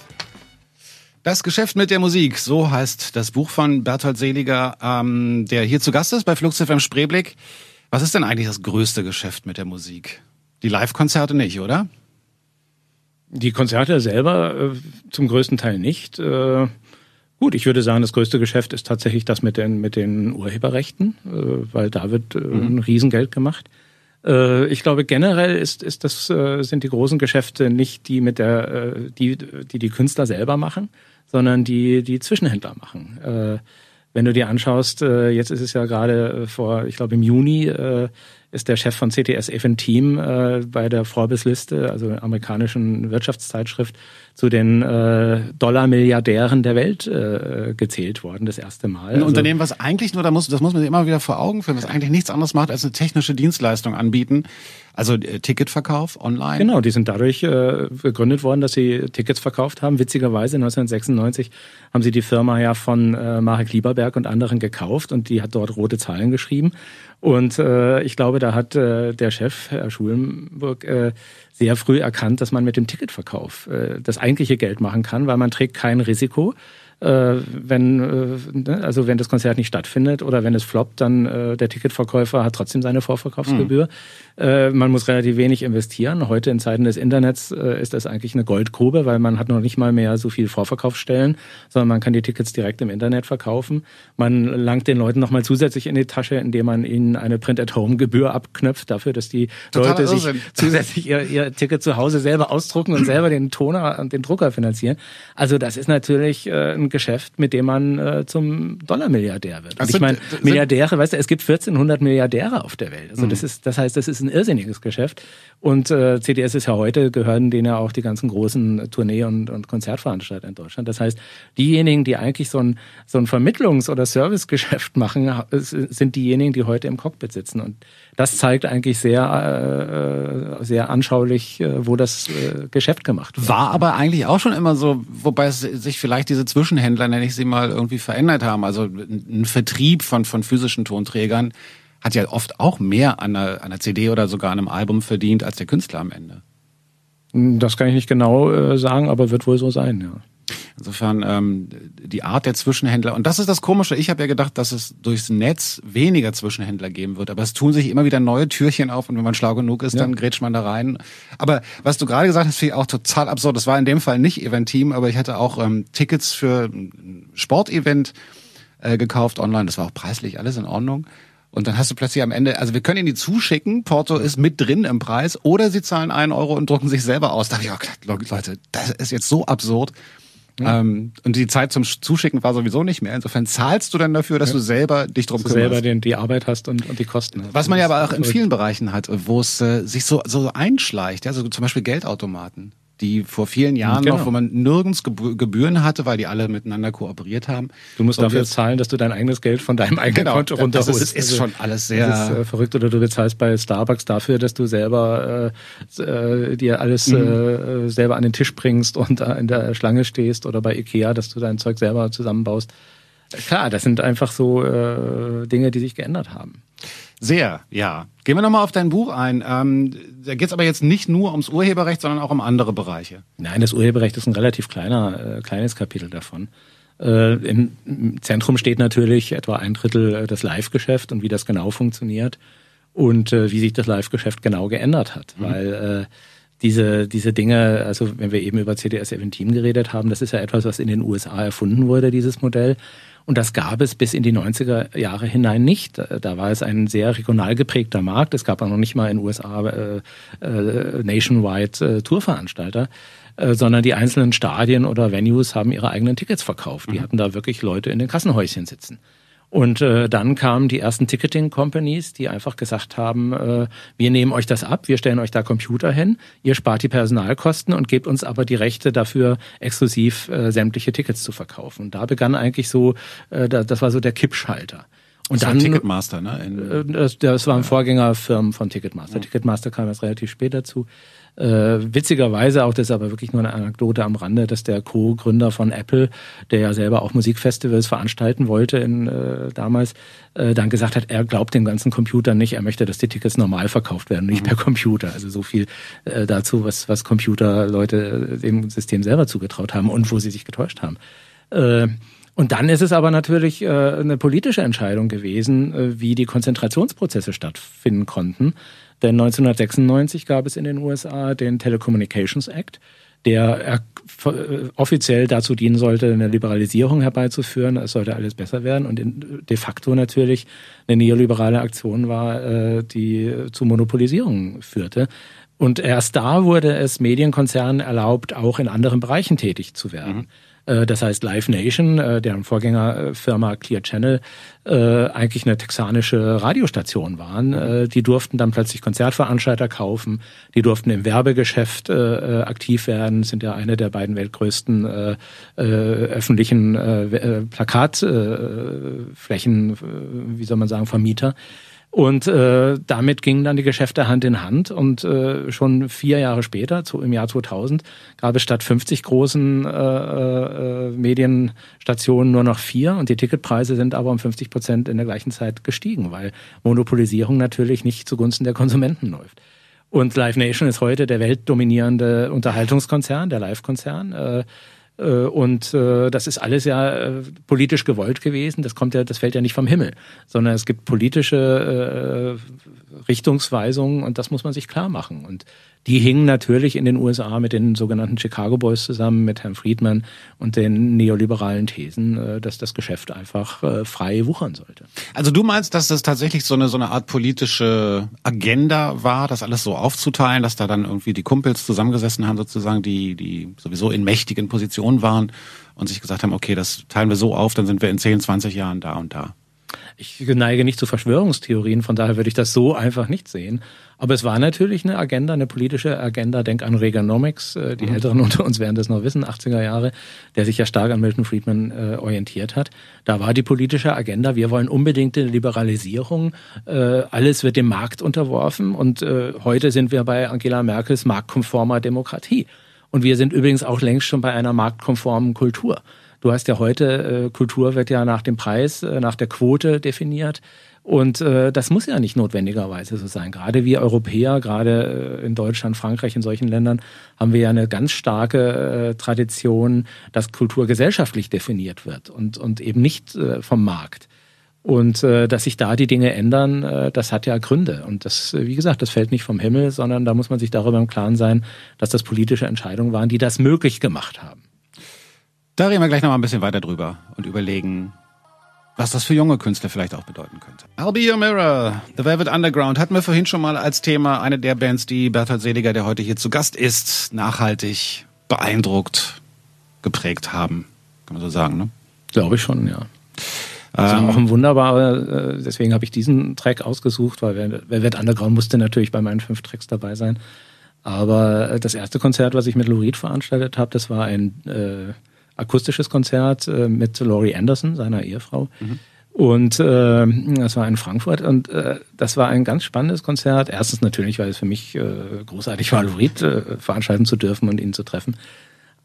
Das Geschäft mit der Musik, so heißt das Buch von Berthold Seliger, ähm, der hier zu Gast ist bei Flugschiff im Spreeblick. Was ist denn eigentlich das größte Geschäft mit der Musik? Die Live-Konzerte nicht, oder? Die Konzerte selber äh, zum größten Teil nicht. Äh, gut, ich würde sagen, das größte Geschäft ist tatsächlich das mit den, mit den Urheberrechten, äh, weil da wird äh, mhm. ein Riesengeld gemacht. Äh, ich glaube generell ist, ist das, äh, sind die großen Geschäfte nicht die mit der, äh, die, die die Künstler selber machen, sondern die die Zwischenhändler machen. Wenn du dir anschaust, jetzt ist es ja gerade vor, ich glaube im Juni ist der Chef von CTS Even Team bei der Forbes-Liste, also der amerikanischen Wirtschaftszeitschrift, zu den äh, Dollar-Milliardären der Welt äh, gezählt worden, das erste Mal. Ein also, Unternehmen, was eigentlich nur, da muss, das muss man sich immer wieder vor Augen führen, was eigentlich nichts anderes macht, als eine technische Dienstleistung anbieten. Also äh, Ticketverkauf online. Genau, die sind dadurch äh, gegründet worden, dass sie Tickets verkauft haben. Witzigerweise 1996 haben sie die Firma ja von äh, Marek Lieberberg und anderen gekauft und die hat dort rote Zahlen geschrieben. Und äh, ich glaube, da hat äh, der Chef, Herr Schulenburg, äh, sehr früh erkannt, dass man mit dem Ticketverkauf äh, das eigentliche Geld machen kann, weil man trägt kein Risiko äh, wenn, äh, ne, also wenn das Konzert nicht stattfindet oder wenn es floppt, dann äh, der Ticketverkäufer hat trotzdem seine Vorverkaufsgebühr. Mhm. Äh, man muss relativ wenig investieren. Heute in Zeiten des Internets äh, ist das eigentlich eine Goldgrube, weil man hat noch nicht mal mehr so viel Vorverkaufsstellen, sondern man kann die Tickets direkt im Internet verkaufen. Man langt den Leuten nochmal zusätzlich in die Tasche, indem man ihnen eine Print-at-Home-Gebühr abknöpft dafür, dass die Total Leute sich (laughs) zusätzlich ihr, ihr Ticket zu Hause selber ausdrucken und selber den Toner und den Drucker finanzieren. Also das ist natürlich äh, ein Geschäft, mit dem man zum Dollarmilliardär wird. Also ich meine, Milliardäre, weißt du, es gibt 1400 Milliardäre auf der Welt. Also mhm. das ist, das heißt, das ist ein irrsinniges Geschäft. Und äh, CDS ist ja heute, gehören denen ja auch die ganzen großen Tournee- und, und Konzertveranstalter in Deutschland. Das heißt, diejenigen, die eigentlich so ein, so ein Vermittlungs- oder Servicegeschäft machen, sind diejenigen, die heute im Cockpit sitzen. Und das zeigt eigentlich sehr, äh, sehr anschaulich, äh, wo das äh, Geschäft gemacht wird. War aber eigentlich auch schon immer so, wobei es sich vielleicht diese Zwischenhändler, nenne ich sie mal, irgendwie verändert haben. Also ein Vertrieb von, von physischen Tonträgern hat ja oft auch mehr an einer, einer CD oder sogar einem Album verdient als der Künstler am Ende. Das kann ich nicht genau äh, sagen, aber wird wohl so sein, ja. Insofern ähm, die Art der Zwischenhändler. Und das ist das Komische. Ich habe ja gedacht, dass es durchs Netz weniger Zwischenhändler geben wird. Aber es tun sich immer wieder neue Türchen auf und wenn man schlau genug ist, ja. dann grätscht man da rein. Aber was du gerade gesagt hast, finde ich auch total absurd. Das war in dem Fall nicht Eventim, aber ich hatte auch ähm, Tickets für ein Sportevent äh, gekauft online. Das war auch preislich alles in Ordnung. Und dann hast du plötzlich am Ende, also wir können ihnen die zuschicken, Porto ist mit drin im Preis, oder sie zahlen einen Euro und drucken sich selber aus. Da habe ich auch gedacht, Leute, das ist jetzt so absurd. Ja. Ähm, und die Zeit zum Zuschicken war sowieso nicht mehr. Insofern zahlst du dann dafür, dass ja. du selber dich drum dass kümmerst. Du selber den, die Arbeit hast und, und die Kosten hast. Was man ja aber auch in vielen Bereichen hat, wo es äh, sich so, so einschleicht, ja, so zum Beispiel Geldautomaten die vor vielen Jahren genau. noch, wo man nirgends Gebühren hatte, weil die alle miteinander kooperiert haben. Du musst und dafür zahlen, dass du dein eigenes Geld von deinem eigenen genau, Konto runterholst. Das ist, ist also, schon alles sehr das ist, äh, verrückt. Oder du bezahlst bei Starbucks dafür, dass du selber äh, äh, dir alles mhm. äh, selber an den Tisch bringst und da in der Schlange stehst. Oder bei Ikea, dass du dein Zeug selber zusammenbaust. Klar, das sind einfach so äh, Dinge, die sich geändert haben. Sehr, ja. Gehen wir nochmal auf dein Buch ein. Ähm, da geht es aber jetzt nicht nur ums Urheberrecht, sondern auch um andere Bereiche. Nein, das Urheberrecht ist ein relativ kleiner, äh, kleines Kapitel davon. Äh, Im Zentrum steht natürlich etwa ein Drittel äh, das Live-Geschäft und wie das genau funktioniert und äh, wie sich das Live-Geschäft genau geändert hat. Mhm. Weil äh, diese, diese Dinge, also wenn wir eben über CDS 17 geredet haben, das ist ja etwas, was in den USA erfunden wurde, dieses Modell. Und das gab es bis in die 90er Jahre hinein nicht. Da war es ein sehr regional geprägter Markt. Es gab auch noch nicht mal in den USA äh, äh, nationwide äh, Tourveranstalter, äh, sondern die einzelnen Stadien oder Venues haben ihre eigenen Tickets verkauft. Die mhm. hatten da wirklich Leute in den Kassenhäuschen sitzen. Und äh, dann kamen die ersten Ticketing-Companies, die einfach gesagt haben, äh, wir nehmen euch das ab, wir stellen euch da Computer hin, ihr spart die Personalkosten und gebt uns aber die Rechte dafür, exklusiv äh, sämtliche Tickets zu verkaufen. Und da begann eigentlich so, äh, das war so der Kippschalter. Und das dann Ticketmaster, ne? In, äh, das, das waren Vorgängerfirmen von Ticketmaster. Ja. Ticketmaster kam erst relativ spät dazu. Äh, witzigerweise, auch das ist aber wirklich nur eine Anekdote am Rande, dass der Co-Gründer von Apple, der ja selber auch Musikfestivals veranstalten wollte in, äh, damals, äh, dann gesagt hat, er glaubt den ganzen Computern nicht, er möchte, dass die Tickets normal verkauft werden, nicht mhm. per Computer. Also so viel äh, dazu, was, was Computerleute dem System selber zugetraut haben und wo sie sich getäuscht haben. Äh, und dann ist es aber natürlich äh, eine politische Entscheidung gewesen, äh, wie die Konzentrationsprozesse stattfinden konnten. Denn 1996 gab es in den USA den Telecommunications Act, der äh, offiziell dazu dienen sollte, eine Liberalisierung herbeizuführen. Es sollte alles besser werden und de facto natürlich eine neoliberale Aktion war, äh, die zu Monopolisierung führte. Und erst da wurde es Medienkonzernen erlaubt, auch in anderen Bereichen tätig zu werden. Mhm. Äh, das heißt Live Nation, äh, deren Vorgängerfirma Clear Channel, äh, eigentlich eine texanische Radiostation waren. Die durften dann plötzlich Konzertveranstalter kaufen, die durften im Werbegeschäft aktiv werden, sind ja eine der beiden weltgrößten öffentlichen Plakatflächen, wie soll man sagen, Vermieter. Und äh, damit gingen dann die Geschäfte Hand in Hand. Und äh, schon vier Jahre später, zu, im Jahr 2000, gab es statt 50 großen äh, äh, Medienstationen nur noch vier. Und die Ticketpreise sind aber um 50 Prozent in der gleichen Zeit gestiegen, weil Monopolisierung natürlich nicht zugunsten der Konsumenten läuft. Und Live Nation ist heute der weltdominierende Unterhaltungskonzern, der Live-Konzern. Äh, und äh, das ist alles ja äh, politisch gewollt gewesen. Das kommt ja, das fällt ja nicht vom Himmel, sondern es gibt politische Richtungsweisungen und das muss man sich klar machen. Und die hingen natürlich in den USA mit den sogenannten Chicago Boys zusammen, mit Herrn Friedman und den neoliberalen Thesen, äh, dass das Geschäft einfach äh, frei wuchern sollte. Also du meinst, dass das tatsächlich so eine, so eine Art politische Agenda war, das alles so aufzuteilen, dass da dann irgendwie die Kumpels zusammengesessen haben, sozusagen, die, die sowieso in mächtigen Positionen waren und sich gesagt haben, okay, das teilen wir so auf, dann sind wir in 10, 20 Jahren da und da. Ich neige nicht zu Verschwörungstheorien, von daher würde ich das so einfach nicht sehen. Aber es war natürlich eine Agenda, eine politische Agenda. Denk an Reaganomics, äh, die mhm. Älteren unter uns werden das noch wissen, 80er Jahre, der sich ja stark an Milton Friedman äh, orientiert hat. Da war die politische Agenda, wir wollen unbedingt eine Liberalisierung, äh, alles wird dem Markt unterworfen und äh, heute sind wir bei Angela Merkels marktkonformer Demokratie. Und wir sind übrigens auch längst schon bei einer marktkonformen Kultur. Du hast ja heute, äh, Kultur wird ja nach dem Preis, äh, nach der Quote definiert. Und äh, das muss ja nicht notwendigerweise so sein. Gerade wir Europäer, gerade äh, in Deutschland, Frankreich, in solchen Ländern, haben wir ja eine ganz starke äh, Tradition, dass Kultur gesellschaftlich definiert wird und, und eben nicht äh, vom Markt. Und äh, dass sich da die Dinge ändern, äh, das hat ja Gründe. Und das, wie gesagt, das fällt nicht vom Himmel, sondern da muss man sich darüber im Klaren sein, dass das politische Entscheidungen waren, die das möglich gemacht haben. Da reden wir gleich noch mal ein bisschen weiter drüber und überlegen, was das für junge Künstler vielleicht auch bedeuten könnte. I'll Be Your Mirror, The Velvet Underground hatten wir vorhin schon mal als Thema eine der Bands, die Bertolt Seliger, der heute hier zu Gast ist, nachhaltig beeindruckt, geprägt haben. Kann man so sagen, ne? Glaube ich schon, ja. Das ähm, auch ein wunderbarer, äh, deswegen habe ich diesen Track ausgesucht, weil Velvet Underground musste natürlich bei meinen fünf Tracks dabei sein. Aber das erste Konzert, was ich mit Lurid veranstaltet habe, das war ein äh, akustisches Konzert äh, mit Laurie Anderson, seiner Ehefrau. Mhm. Und äh, das war in Frankfurt und äh, das war ein ganz spannendes Konzert. Erstens natürlich, weil es für mich äh, großartig war, Lorit äh, veranstalten zu dürfen und ihn zu treffen.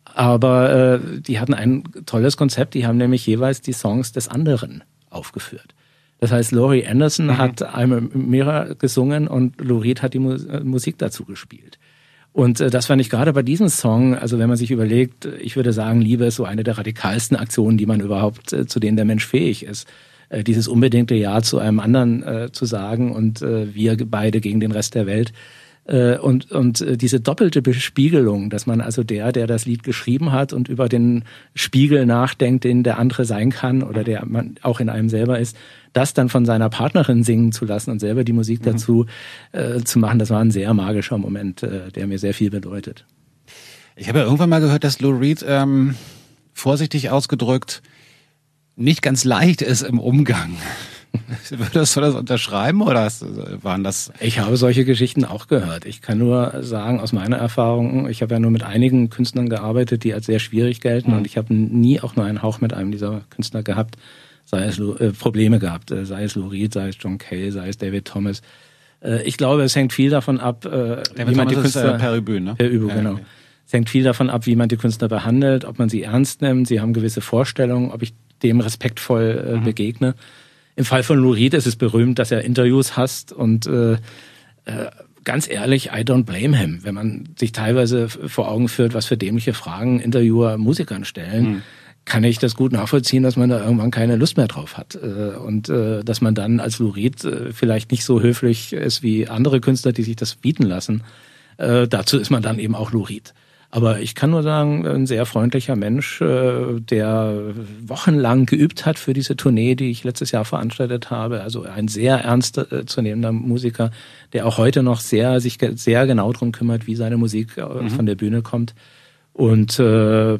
Aber äh, die hatten ein tolles Konzept, die haben nämlich jeweils die Songs des anderen aufgeführt. Das heißt, Laurie Anderson mhm. hat I'm a Mirror gesungen und Lou Reed hat die Musik dazu gespielt. Und äh, das fand ich gerade bei diesem Song, also wenn man sich überlegt, ich würde sagen, Liebe ist so eine der radikalsten Aktionen, die man überhaupt, äh, zu denen der Mensch fähig ist. Äh, dieses unbedingte Ja zu einem anderen äh, zu sagen und äh, wir beide gegen den Rest der Welt. Äh, und, und äh, diese doppelte Bespiegelung, dass man also der, der das Lied geschrieben hat und über den Spiegel nachdenkt, den der andere sein kann oder der man auch in einem selber ist, das dann von seiner Partnerin singen zu lassen und selber die Musik mhm. dazu äh, zu machen, das war ein sehr magischer Moment, äh, der mir sehr viel bedeutet. Ich habe ja irgendwann mal gehört, dass Lou Reed ähm, vorsichtig ausgedrückt nicht ganz leicht ist im Umgang. (laughs) Würdest du das unterschreiben oder waren das? Ich habe solche Geschichten auch gehört. Ich kann nur sagen, aus meiner Erfahrung, ich habe ja nur mit einigen Künstlern gearbeitet, die als sehr schwierig gelten mhm. und ich habe nie auch nur einen Hauch mit einem dieser Künstler gehabt, sei es äh, Probleme gehabt, äh, sei es Lou Reed, sei es John Kay, sei es David Thomas. Äh, ich glaube, es hängt viel davon ab, äh, wie man die Künstler ist, äh, per Übung, ne? Per Übung, ja, genau. Okay. Es hängt viel davon ab, wie man die Künstler behandelt, ob man sie ernst nimmt. Sie haben gewisse Vorstellungen, ob ich dem respektvoll äh, mhm. begegne. Im Fall von Lurid ist es berühmt, dass er Interviews hasst und äh, äh, ganz ehrlich, I don't blame him, wenn man sich teilweise vor Augen führt, was für dämliche Fragen Interviewer Musikern stellen. Mhm. Kann ich das gut nachvollziehen, dass man da irgendwann keine Lust mehr drauf hat äh, und äh, dass man dann als Lurid äh, vielleicht nicht so höflich ist wie andere Künstler, die sich das bieten lassen. Dazu ist man dann eben auch Lurid. Aber ich kann nur sagen, ein sehr freundlicher Mensch, äh, der wochenlang geübt hat für diese Tournee, die ich letztes Jahr veranstaltet habe. Also ein sehr ernst äh, zu nehmender Musiker, der auch heute noch sehr, sich sehr genau darum kümmert, wie seine Musik äh, mhm. von der Bühne kommt. Und äh,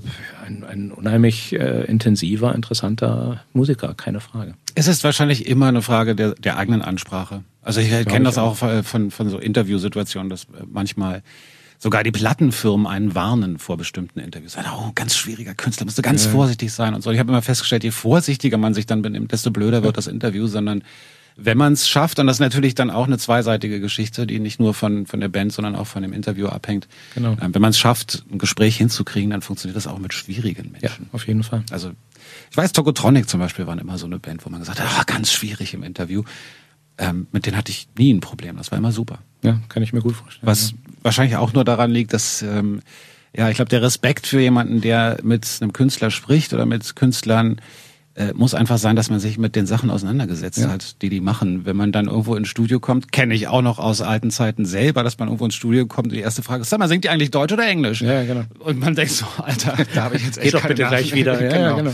ein, ein unheimlich äh, intensiver, interessanter Musiker, keine Frage. Es ist wahrscheinlich immer eine Frage der, der eigenen Ansprache. Also ich kenne das auch von, von so Interviewsituationen, dass manchmal sogar die Plattenfirmen einen warnen vor bestimmten Interviews. Oh, ganz schwieriger Künstler, musst du ganz ja. vorsichtig sein und so. Ich habe immer festgestellt, je vorsichtiger man sich dann benimmt, desto blöder wird das Interview, sondern wenn man es schafft, und das ist natürlich dann auch eine zweiseitige Geschichte, die nicht nur von, von der Band, sondern auch von dem Interview abhängt. Genau. Ähm, wenn man es schafft, ein Gespräch hinzukriegen, dann funktioniert das auch mit schwierigen Menschen. Ja, auf jeden Fall. Also ich weiß, Tokotronic zum Beispiel waren immer so eine Band, wo man gesagt hat, ah, ganz schwierig im Interview. Ähm, mit denen hatte ich nie ein Problem. Das war immer super. Ja, kann ich mir gut vorstellen. Was wahrscheinlich auch nur daran liegt, dass ähm, ja, ich glaube, der Respekt für jemanden, der mit einem Künstler spricht oder mit Künstlern, äh, muss einfach sein, dass man sich mit den Sachen auseinandergesetzt ja. hat, die die machen. Wenn man dann irgendwo ins Studio kommt, kenne ich auch noch aus alten Zeiten selber, dass man irgendwo ins Studio kommt und die erste Frage ist, sag mal, singt die eigentlich Deutsch oder Englisch? Ja, genau. Und man denkt so, Alter, (laughs) da habe ich jetzt echt Geht doch bitte gleich wieder. (laughs) Ja, genau. ja, genau.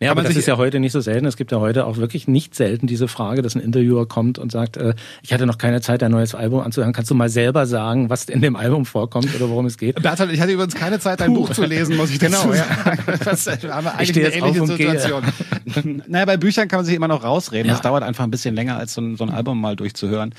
Ja, aber das ist ja heute nicht so selten. Es gibt ja heute auch wirklich nicht selten diese Frage, dass ein Interviewer kommt und sagt, äh, ich hatte noch keine Zeit, ein neues Album anzuhören. Kannst du mal selber sagen, was in dem Album vorkommt oder worum es geht? Bertolt, ich hatte übrigens keine Zeit, dein Buch zu lesen, muss ich genau, dazu sagen. Ja. Das haben wir eigentlich eine ähnliche Situation. (laughs) naja, bei Büchern kann man sich immer noch rausreden. Ja. Das dauert einfach ein bisschen länger, als so ein, so ein Album mal durchzuhören.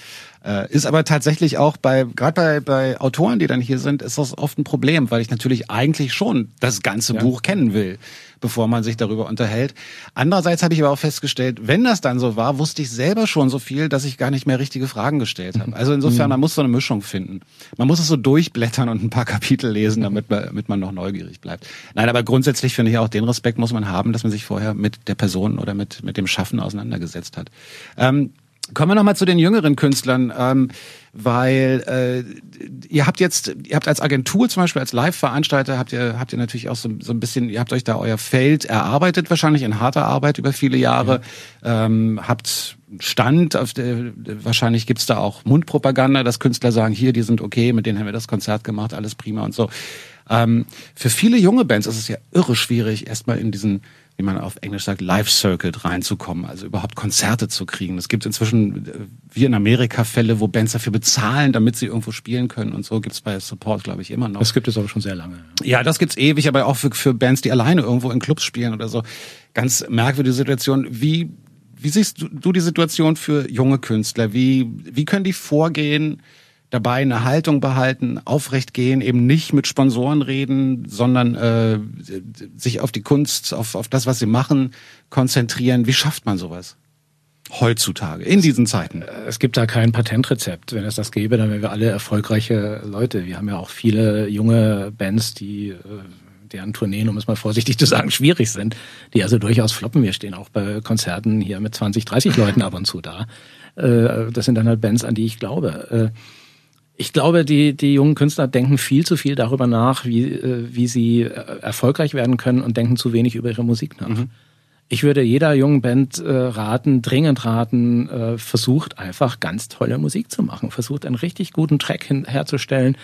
Äh, ist aber tatsächlich auch bei, gerade bei, bei Autoren, die dann hier sind, ist das oft ein Problem, weil ich natürlich eigentlich schon das ganze ja. Buch kennen will bevor man sich darüber unterhält. Andererseits habe ich aber auch festgestellt, wenn das dann so war, wusste ich selber schon so viel, dass ich gar nicht mehr richtige Fragen gestellt habe. Also insofern, mhm. man muss so eine Mischung finden. Man muss es so durchblättern und ein paar Kapitel lesen, damit man, damit man noch neugierig bleibt. Nein, aber grundsätzlich finde ich auch, den Respekt muss man haben, dass man sich vorher mit der Person oder mit, mit dem Schaffen auseinandergesetzt hat. Ähm, Kommen wir nochmal zu den jüngeren Künstlern, ähm, weil äh, ihr habt jetzt, ihr habt als Agentur zum Beispiel, als Live-Veranstalter, habt ihr, habt ihr natürlich auch so, so ein bisschen, ihr habt euch da euer Feld erarbeitet, wahrscheinlich in harter Arbeit über viele Jahre, ja. ähm, habt Stand, auf der, wahrscheinlich gibt's da auch Mundpropaganda, dass Künstler sagen, hier, die sind okay, mit denen haben wir das Konzert gemacht, alles prima und so. Ähm, für viele junge Bands ist es ja irre schwierig, erstmal in diesen wie man auf Englisch sagt, Live Circuit reinzukommen, also überhaupt Konzerte zu kriegen. Es gibt inzwischen, äh, wie in Amerika, Fälle, wo Bands dafür bezahlen, damit sie irgendwo spielen können und so gibt's bei Support, glaube ich, immer noch. Das gibt es aber schon sehr lange. Ja, das gibt's ewig, aber auch für, für Bands, die alleine irgendwo in Clubs spielen oder so. Ganz merkwürdige Situation. Wie, wie siehst du, du die Situation für junge Künstler? Wie, wie können die vorgehen? Dabei eine Haltung behalten, aufrecht gehen, eben nicht mit Sponsoren reden, sondern äh, sich auf die Kunst, auf, auf das, was sie machen, konzentrieren. Wie schafft man sowas? Heutzutage, in diesen Zeiten. Es gibt da kein Patentrezept. Wenn es das gäbe, dann wären wir alle erfolgreiche Leute. Wir haben ja auch viele junge Bands, die äh, deren Tourneen, um es mal vorsichtig zu sagen, schwierig sind, die also durchaus floppen. Wir stehen auch bei Konzerten hier mit 20, 30 Leuten ab und zu da. Äh, das sind dann halt Bands, an die ich glaube. Äh, ich glaube, die, die jungen Künstler denken viel zu viel darüber nach, wie, äh, wie sie erfolgreich werden können und denken zu wenig über ihre Musik nach. Mhm. Ich würde jeder jungen Band äh, raten, dringend raten, äh, versucht einfach ganz tolle Musik zu machen, versucht einen richtig guten Track hin, herzustellen,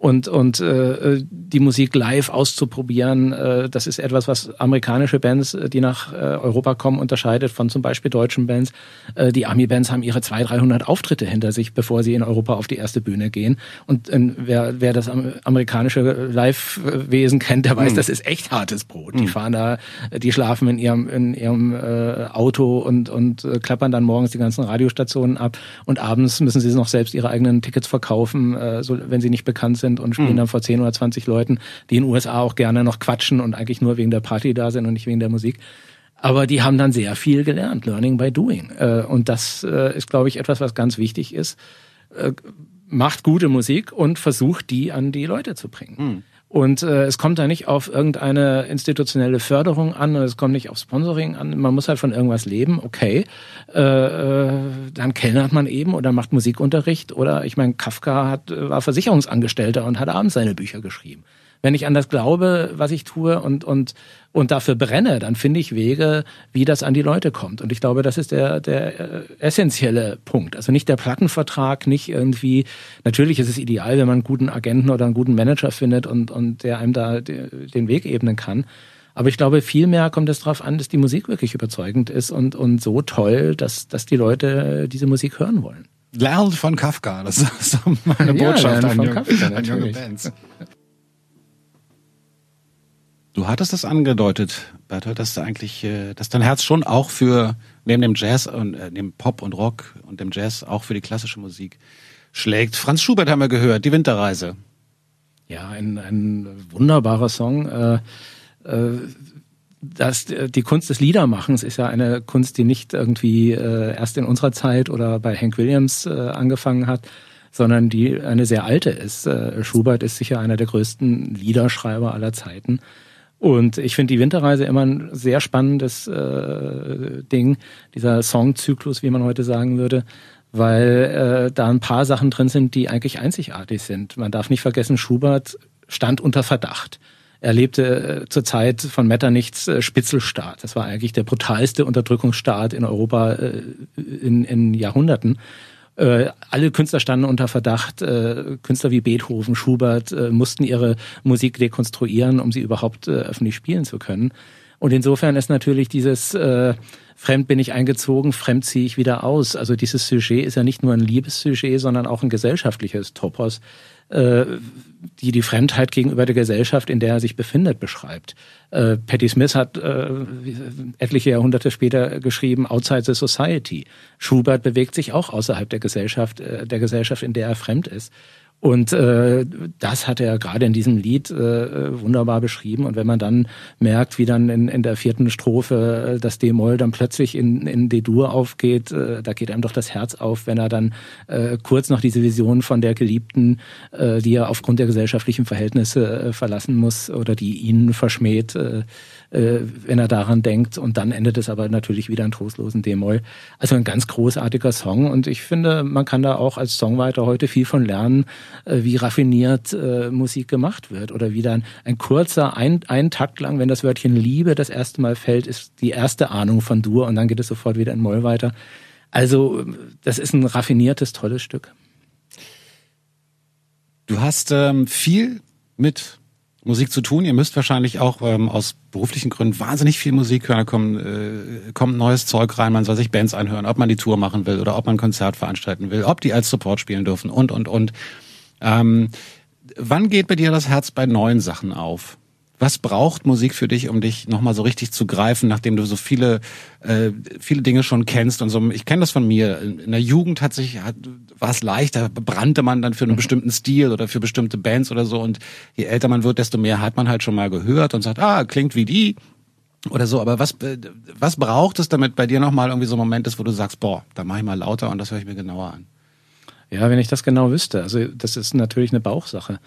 und, und äh, die Musik live auszuprobieren, äh, das ist etwas, was amerikanische Bands, äh, die nach äh, Europa kommen, unterscheidet von zum Beispiel deutschen Bands. Äh, die Army-Bands haben ihre 200, 300 Auftritte hinter sich, bevor sie in Europa auf die erste Bühne gehen. Und äh, wer, wer das amerikanische Live-Wesen kennt, der weiß, mhm. das ist echt hartes Brot. Mhm. Die fahren da, die schlafen in ihrem, in ihrem äh, Auto und, und äh, klappern dann morgens die ganzen Radiostationen ab und abends müssen sie noch selbst ihre eigenen Tickets verkaufen, äh, so, wenn sie nicht bekannt sind sind und spielen mhm. dann vor 10 oder 20 Leuten, die in den USA auch gerne noch quatschen und eigentlich nur wegen der Party da sind und nicht wegen der Musik. Aber die haben dann sehr viel gelernt, Learning by Doing. Äh, und das äh, ist, glaube ich, etwas, was ganz wichtig ist. Äh, macht gute Musik und versucht, die an die Leute zu bringen. Mhm. Und äh, es kommt da nicht auf irgendeine institutionelle Förderung an, es kommt nicht auf Sponsoring an. Man muss halt von irgendwas leben, okay. Äh, äh, dann kellnert man eben oder macht Musikunterricht oder ich meine, Kafka hat, war Versicherungsangestellter und hat abends seine Bücher geschrieben wenn ich an das glaube, was ich tue und, und, und dafür brenne, dann finde ich Wege, wie das an die Leute kommt. Und ich glaube, das ist der, der äh, essentielle Punkt. Also nicht der Plattenvertrag, nicht irgendwie, natürlich ist es ideal, wenn man einen guten Agenten oder einen guten Manager findet und, und der einem da den Weg ebnen kann. Aber ich glaube, vielmehr kommt es darauf an, dass die Musik wirklich überzeugend ist und, und so toll, dass, dass die Leute diese Musik hören wollen. Lernt von Kafka, das ist meine Botschaft ja, an, junge, Kafka, an junge Bands. Du hattest das angedeutet, Bertolt, dass du eigentlich, äh, dass dein Herz schon auch für neben dem Jazz und äh, dem Pop und Rock und dem Jazz auch für die klassische Musik schlägt. Franz Schubert haben wir gehört, die Winterreise. Ja, ein, ein wunderbarer Song. Äh, äh, das, die Kunst des Liedermachens ist ja eine Kunst, die nicht irgendwie äh, erst in unserer Zeit oder bei Hank Williams äh, angefangen hat, sondern die eine sehr alte ist. Äh, Schubert ist sicher einer der größten Liederschreiber aller Zeiten. Und ich finde die Winterreise immer ein sehr spannendes äh, Ding, dieser Songzyklus, wie man heute sagen würde, weil äh, da ein paar Sachen drin sind, die eigentlich einzigartig sind. Man darf nicht vergessen, Schubert stand unter Verdacht. Er lebte äh, zur Zeit von Metternichts äh, Spitzelstaat. Das war eigentlich der brutalste Unterdrückungsstaat in Europa äh, in, in Jahrhunderten. Äh, alle Künstler standen unter Verdacht. Äh, Künstler wie Beethoven, Schubert äh, mussten ihre Musik dekonstruieren, um sie überhaupt äh, öffentlich spielen zu können. Und insofern ist natürlich dieses äh, Fremd bin ich eingezogen, fremd ziehe ich wieder aus. Also dieses Sujet ist ja nicht nur ein Liebessujet, sondern auch ein gesellschaftliches Topos, äh, die die Fremdheit gegenüber der Gesellschaft, in der er sich befindet, beschreibt. Äh, Patti Smith hat äh, etliche Jahrhunderte später geschrieben, Outside the Society. Schubert bewegt sich auch außerhalb der Gesellschaft, äh, der Gesellschaft, in der er fremd ist. Und äh, das hat er gerade in diesem Lied äh, wunderbar beschrieben. Und wenn man dann merkt, wie dann in, in der vierten Strophe äh, das D-Moll dann plötzlich in, in D-Dur aufgeht, äh, da geht einem doch das Herz auf, wenn er dann äh, kurz noch diese Vision von der Geliebten, äh, die er aufgrund der gesellschaftlichen Verhältnisse äh, verlassen muss oder die ihn verschmäht, äh, äh, wenn er daran denkt. Und dann endet es aber natürlich wieder in trostlosen D-Moll. Also ein ganz großartiger Song. Und ich finde, man kann da auch als Songwriter heute viel von lernen, äh, wie raffiniert äh, Musik gemacht wird. Oder wie dann ein kurzer, ein, ein Takt lang, wenn das Wörtchen Liebe das erste Mal fällt, ist die erste Ahnung von Dur und dann geht es sofort wieder in Moll weiter. Also das ist ein raffiniertes, tolles Stück. Du hast ähm, viel mit Musik zu tun. Ihr müsst wahrscheinlich auch ähm, aus beruflichen Gründen wahnsinnig viel Musik hören. Da kommt, äh, kommt neues Zeug rein, man soll sich Bands anhören, ob man die Tour machen will oder ob man ein Konzert veranstalten will, ob die als Support spielen dürfen und, und, und. Ähm, wann geht bei dir das Herz bei neuen Sachen auf? Was braucht Musik für dich, um dich nochmal so richtig zu greifen, nachdem du so viele, äh, viele Dinge schon kennst und so? Ich kenne das von mir. In der Jugend hat sich, hat, war es leichter, brannte man dann für einen mhm. bestimmten Stil oder für bestimmte Bands oder so. Und je älter man wird, desto mehr hat man halt schon mal gehört und sagt, ah, klingt wie die oder so. Aber was, was braucht es, damit bei dir nochmal irgendwie so ein Moment ist, wo du sagst, boah, da mache ich mal lauter und das höre ich mir genauer an? Ja, wenn ich das genau wüsste. Also das ist natürlich eine Bauchsache.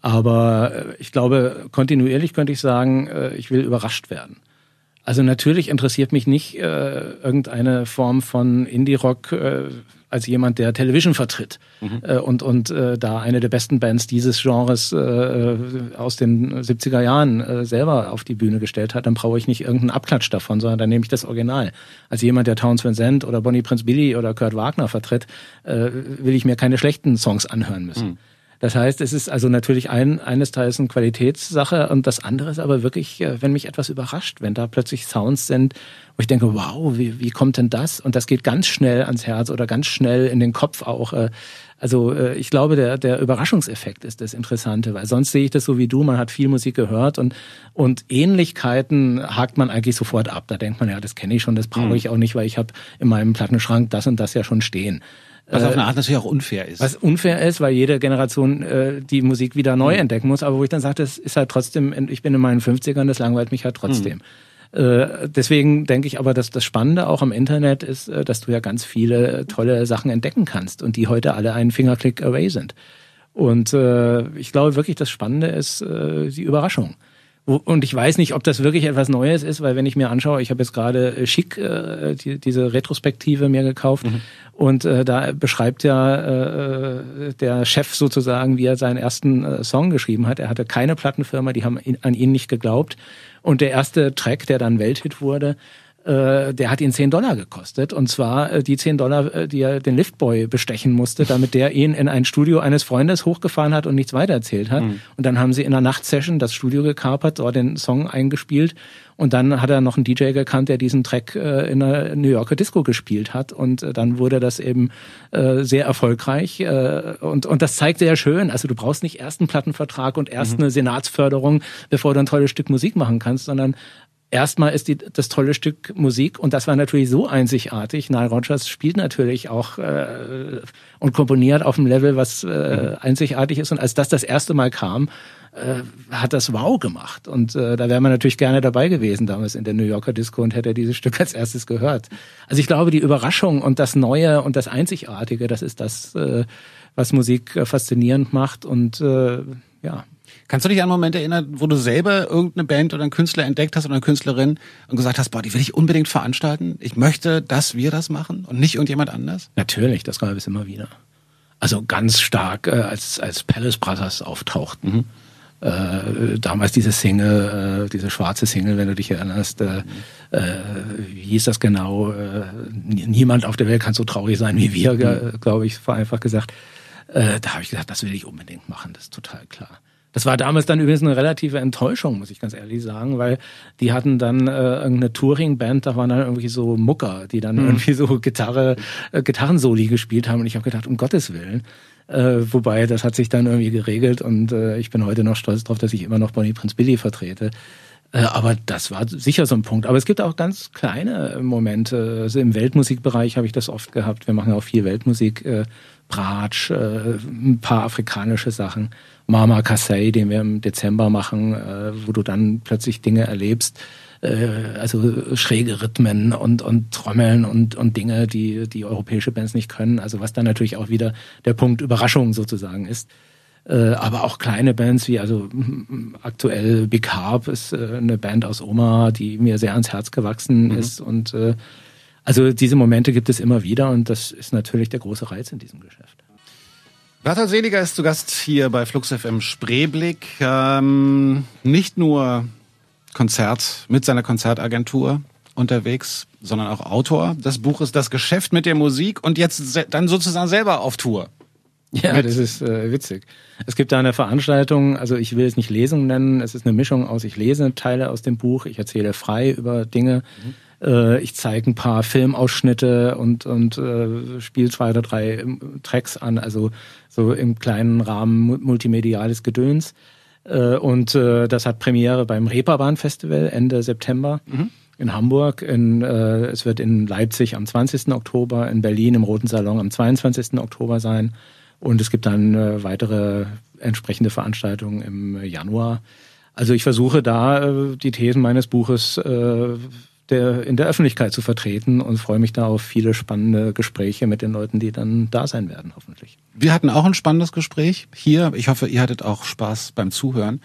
Aber äh, ich glaube, kontinuierlich könnte ich sagen, äh, ich will überrascht werden. Also natürlich interessiert mich nicht äh, irgendeine Form von Indie-Rock äh, als jemand, der Television vertritt mhm. äh, und, und äh, da eine der besten Bands dieses Genres äh, aus den 70er Jahren äh, selber auf die Bühne gestellt hat, dann brauche ich nicht irgendeinen Abklatsch davon, sondern dann nehme ich das Original. Als jemand, der Towns Van Zandt oder Bonnie Prince Billy oder Kurt Wagner vertritt, äh, will ich mir keine schlechten Songs anhören müssen. Mhm. Das heißt, es ist also natürlich ein, eines Teils eine Qualitätssache und das andere ist aber wirklich, äh, wenn mich etwas überrascht, wenn da plötzlich Sounds sind, wo ich denke, wow, wie, wie kommt denn das? Und das geht ganz schnell ans Herz oder ganz schnell in den Kopf auch. Äh, also äh, ich glaube, der, der Überraschungseffekt ist das Interessante, weil sonst sehe ich das so wie du, man hat viel Musik gehört und, und Ähnlichkeiten hakt man eigentlich sofort ab. Da denkt man, ja, das kenne ich schon, das brauche mhm. ich auch nicht, weil ich habe in meinem Plattenschrank das und das ja schon stehen. Was auf eine Art natürlich auch unfair ist. Was unfair ist, weil jede Generation äh, die Musik wieder neu mhm. entdecken muss. Aber wo ich dann sage, das ist halt trotzdem, ich bin in meinen 50ern, das langweilt mich halt trotzdem. Mhm. Äh, deswegen denke ich aber, dass das Spannende auch am Internet ist, äh, dass du ja ganz viele tolle Sachen entdecken kannst und die heute alle einen Fingerklick away sind. Und äh, ich glaube wirklich, das Spannende ist äh, die Überraschung. Und ich weiß nicht, ob das wirklich etwas Neues ist, weil wenn ich mir anschaue, ich habe jetzt gerade äh, Schick, äh, die, diese Retrospektive mir gekauft mhm. und äh, da beschreibt ja äh, der Chef sozusagen, wie er seinen ersten äh, Song geschrieben hat. Er hatte keine Plattenfirma, die haben ihn, an ihn nicht geglaubt. Und der erste Track, der dann Welthit wurde, äh, der hat ihn 10 Dollar gekostet. Und zwar äh, die 10 Dollar, äh, die er den Liftboy bestechen musste, damit der ihn in ein Studio eines Freundes hochgefahren hat und nichts weitererzählt hat. Mhm. Und dann haben sie in einer Nachtsession das Studio gekapert, dort den Song eingespielt. Und dann hat er noch einen DJ gekannt, der diesen Track äh, in einer New Yorker Disco gespielt hat. Und äh, dann wurde das eben äh, sehr erfolgreich. Äh, und, und das zeigt sehr schön. Also du brauchst nicht erst einen Plattenvertrag und erst mhm. eine Senatsförderung, bevor du ein tolles Stück Musik machen kannst, sondern erstmal ist die, das tolle Stück Musik und das war natürlich so einzigartig. Nile Rodgers spielt natürlich auch äh, und komponiert auf einem Level, was äh, einzigartig ist. Und als das das erste Mal kam, äh, hat das wow gemacht. Und äh, da wäre man natürlich gerne dabei gewesen damals in der New Yorker Disco und hätte dieses Stück (laughs) als erstes gehört. Also ich glaube, die Überraschung und das Neue und das Einzigartige, das ist das, äh, was Musik äh, faszinierend macht und äh, ja. Kannst du dich an einen Moment erinnern, wo du selber irgendeine Band oder einen Künstler entdeckt hast oder eine Künstlerin und gesagt hast, boah, die will ich unbedingt veranstalten. Ich möchte, dass wir das machen und nicht irgendjemand anders? Natürlich, das gab es immer wieder. Also ganz stark, äh, als, als Palace Brothers auftauchten. Mhm. Äh, damals diese Single, äh, diese schwarze Single, wenn du dich erinnerst, äh, äh, wie hieß das genau? Äh, niemand auf der Welt kann so traurig sein wie wir, mhm. glaube ich, vereinfacht gesagt. Äh, da habe ich gesagt, das will ich unbedingt machen, das ist total klar. Das war damals dann übrigens eine relative Enttäuschung, muss ich ganz ehrlich sagen, weil die hatten dann äh, irgendeine Touring-Band, da waren dann irgendwie so Mucker, die dann mhm. irgendwie so Gitarre, äh, Gitarrensoli gespielt haben und ich habe gedacht, um Gottes Willen. Äh, wobei, das hat sich dann irgendwie geregelt und äh, ich bin heute noch stolz drauf, dass ich immer noch Bonnie Prince Billy vertrete. Äh, aber das war sicher so ein Punkt. Aber es gibt auch ganz kleine Momente. Also im Weltmusikbereich habe ich das oft gehabt. Wir machen ja auch viel Weltmusik, äh, Bratsch, äh, ein paar afrikanische Sachen. Mama Kasei, den wir im Dezember machen, äh, wo du dann plötzlich Dinge erlebst, äh, also schräge Rhythmen und, und Trommeln und, und Dinge, die die europäische Bands nicht können. Also was dann natürlich auch wieder der Punkt Überraschung sozusagen ist. Äh, aber auch kleine Bands wie also aktuell Big Harp ist äh, eine Band aus Oma, die mir sehr ans Herz gewachsen mhm. ist und äh, also diese Momente gibt es immer wieder und das ist natürlich der große Reiz in diesem Geschäft. Bertolt Seliger ist zu Gast hier bei Flux FM Spreeblick. Ähm, nicht nur Konzert mit seiner Konzertagentur unterwegs, sondern auch Autor des Buches Das Geschäft mit der Musik und jetzt dann sozusagen selber auf Tour. Ja, das ist äh, witzig. Es gibt da eine Veranstaltung, also ich will es nicht Lesung nennen, es ist eine Mischung aus, ich lese Teile aus dem Buch, ich erzähle frei über Dinge. Mhm äh, ich zeige ein paar Filmausschnitte und, und äh, spiele zwei oder drei ähm, Tracks an, also so im kleinen Rahmen multimediales Gedöns. Äh, und äh, das hat Premiere beim Reeperbahn Festival Ende September. Mhm in Hamburg, in, äh, es wird in Leipzig am 20. Oktober, in Berlin im Roten Salon am 22. Oktober sein und es gibt dann äh, weitere entsprechende Veranstaltungen im Januar. Also ich versuche da äh, die Thesen meines Buches äh, der, in der Öffentlichkeit zu vertreten und freue mich da auf viele spannende Gespräche mit den Leuten, die dann da sein werden, hoffentlich. Wir hatten auch ein spannendes Gespräch hier. Ich hoffe, ihr hattet auch Spaß beim Zuhören.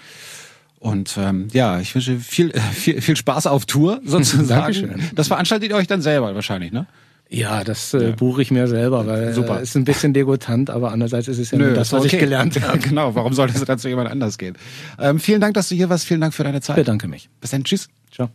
Und ähm, ja, ich wünsche viel, (laughs) viel, viel Spaß auf Tour (laughs) sozusagen. Dankeschön. Das veranstaltet ihr euch dann selber wahrscheinlich, ne? Ja, das äh, ja. buche ich mir selber, weil Super. Äh, ist ein bisschen degutant, aber andererseits ist es ja Nö, das, was okay. ich gelernt (laughs) habe. genau, warum sollte es dann zu jemand anders gehen? Ähm, vielen Dank, dass du hier warst. Vielen Dank für deine Zeit. Ich bedanke mich. Bis dann, tschüss. Ciao.